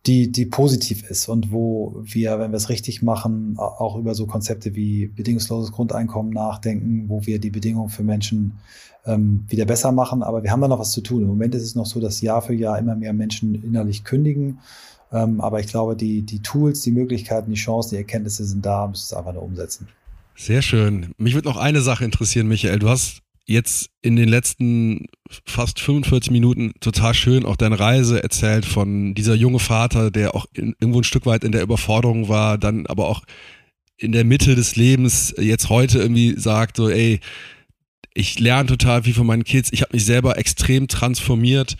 die, die positiv ist und wo wir, wenn wir es richtig machen, auch über so Konzepte wie bedingungsloses Grundeinkommen nachdenken, wo wir die Bedingungen für Menschen ähm, wieder besser machen. Aber wir haben da noch was zu tun. Im Moment ist es noch so, dass Jahr für Jahr immer mehr Menschen innerlich kündigen. Ähm, aber ich glaube, die, die Tools, die Möglichkeiten, die Chancen, die Erkenntnisse sind da, müssen es einfach nur umsetzen. Sehr schön. Mich würde noch eine Sache interessieren, Michael. Du hast jetzt in den letzten fast 45 Minuten total schön auch deine Reise erzählt von dieser junge Vater, der auch in, irgendwo ein Stück weit in der Überforderung war, dann aber auch in der Mitte des Lebens jetzt heute irgendwie sagt, so, ey, ich lerne total viel von meinen Kids, ich habe mich selber extrem transformiert.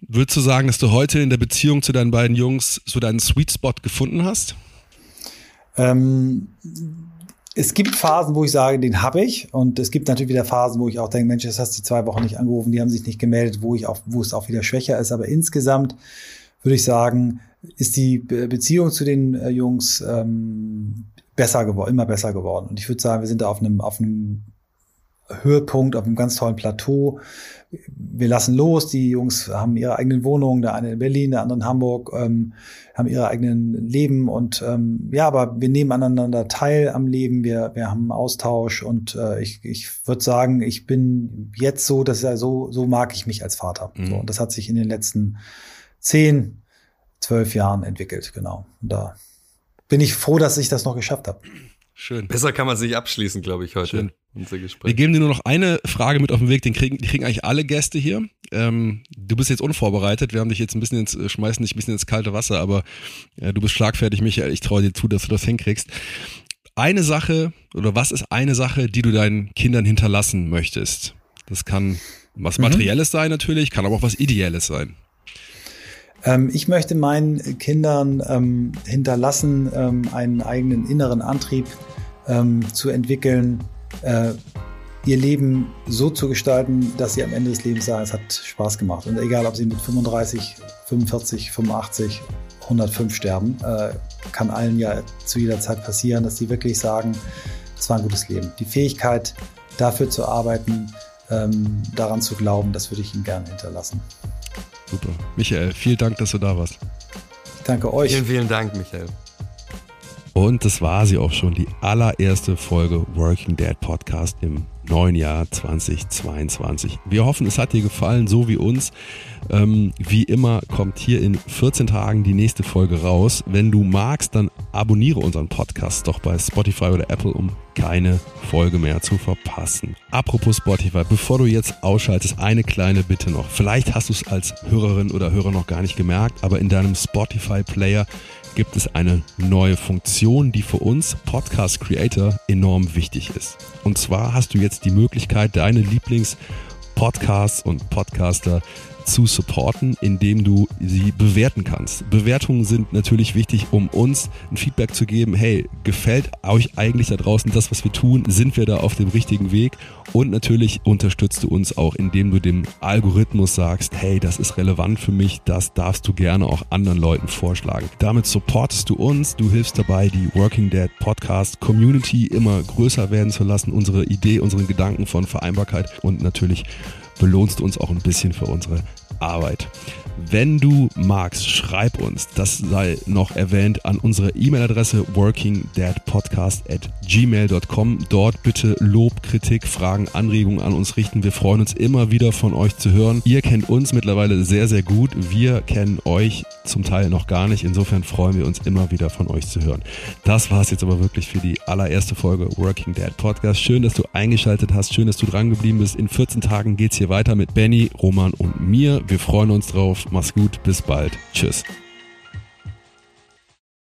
Würdest du sagen, dass du heute in der Beziehung zu deinen beiden Jungs so deinen Sweet Spot gefunden hast? Ähm, es gibt Phasen, wo ich sage, den habe ich. Und es gibt natürlich wieder Phasen, wo ich auch denke, Mensch, das hast du zwei Wochen nicht angerufen, die haben sich nicht gemeldet, wo ich auch, wo es auch wieder schwächer ist. Aber insgesamt würde ich sagen, ist die Beziehung zu den äh, Jungs ähm, besser geworden, immer besser geworden. Und ich würde sagen, wir sind da auf einem, auf einem Höhepunkt, auf einem ganz tollen Plateau. Wir lassen los, die Jungs haben ihre eigenen Wohnungen, der eine in Berlin, der andere in Hamburg, ähm, haben ihre eigenen Leben und ähm, ja, aber wir nehmen aneinander teil am Leben, wir, wir haben Austausch und äh, ich, ich würde sagen, ich bin jetzt so, dass ja so, so mag ich mich als Vater. Mhm. So, und das hat sich in den letzten zehn, zwölf Jahren entwickelt, genau. Und da bin ich froh, dass ich das noch geschafft habe. Schön. Besser kann man sich abschließen, glaube ich, heute. Schön. Unser Gespräch. Wir geben dir nur noch eine Frage mit auf den Weg, den kriegen, die kriegen eigentlich alle Gäste hier. Ähm, du bist jetzt unvorbereitet, wir haben dich jetzt ein bisschen ins, äh, schmeißen dich ein bisschen ins kalte Wasser, aber äh, du bist schlagfertig, Michael, ich traue dir zu, dass du das hinkriegst. Eine Sache, oder was ist eine Sache, die du deinen Kindern hinterlassen möchtest? Das kann was mhm. Materielles mhm. sein natürlich, kann aber auch was Ideelles sein. Ähm, ich möchte meinen Kindern ähm, hinterlassen, ähm, einen eigenen inneren Antrieb ähm, zu entwickeln, äh, ihr Leben so zu gestalten, dass sie am Ende des Lebens sagen, es hat Spaß gemacht. Und egal, ob sie mit 35, 45, 85, 105 sterben, äh, kann allen ja zu jeder Zeit passieren, dass sie wirklich sagen, es war ein gutes Leben. Die Fähigkeit, dafür zu arbeiten, ähm, daran zu glauben, das würde ich ihnen gerne hinterlassen. Super. Michael, vielen Dank, dass du da warst. Ich danke euch. Vielen, vielen Dank, Michael. Und das war sie auch schon, die allererste Folge Working Dad Podcast im neuen Jahr 2022. Wir hoffen, es hat dir gefallen, so wie uns. Ähm, wie immer kommt hier in 14 Tagen die nächste Folge raus. Wenn du magst, dann abonniere unseren Podcast doch bei Spotify oder Apple, um keine Folge mehr zu verpassen. Apropos Spotify, bevor du jetzt ausschaltest, eine kleine Bitte noch. Vielleicht hast du es als Hörerin oder Hörer noch gar nicht gemerkt, aber in deinem Spotify-Player gibt es eine neue Funktion, die für uns Podcast Creator enorm wichtig ist. Und zwar hast du jetzt die Möglichkeit, deine Lieblings-Podcasts und Podcaster zu supporten, indem du sie bewerten kannst. Bewertungen sind natürlich wichtig, um uns ein Feedback zu geben. Hey, gefällt euch eigentlich da draußen das, was wir tun? Sind wir da auf dem richtigen Weg? Und natürlich unterstützt du uns auch, indem du dem Algorithmus sagst, hey, das ist relevant für mich, das darfst du gerne auch anderen Leuten vorschlagen. Damit supportest du uns, du hilfst dabei, die Working Dead Podcast Community immer größer werden zu lassen, unsere Idee, unseren Gedanken von Vereinbarkeit und natürlich belohnst du uns auch ein bisschen für unsere Arbeit. Wenn du magst, schreib uns, das sei noch erwähnt, an unsere E-Mail-Adresse workingdadpodcast at gmail.com. Dort bitte Lob, Kritik, Fragen, Anregungen an uns richten. Wir freuen uns immer wieder von euch zu hören. Ihr kennt uns mittlerweile sehr, sehr gut. Wir kennen euch zum Teil noch gar nicht. Insofern freuen wir uns immer wieder von euch zu hören. Das war es jetzt aber wirklich für die allererste Folge Working Dad Podcast. Schön, dass du eingeschaltet hast. Schön, dass du dran geblieben bist. In 14 Tagen geht es hier weiter mit Benny, Roman und mir. Wir freuen uns drauf. Mach's gut. Bis bald. Tschüss.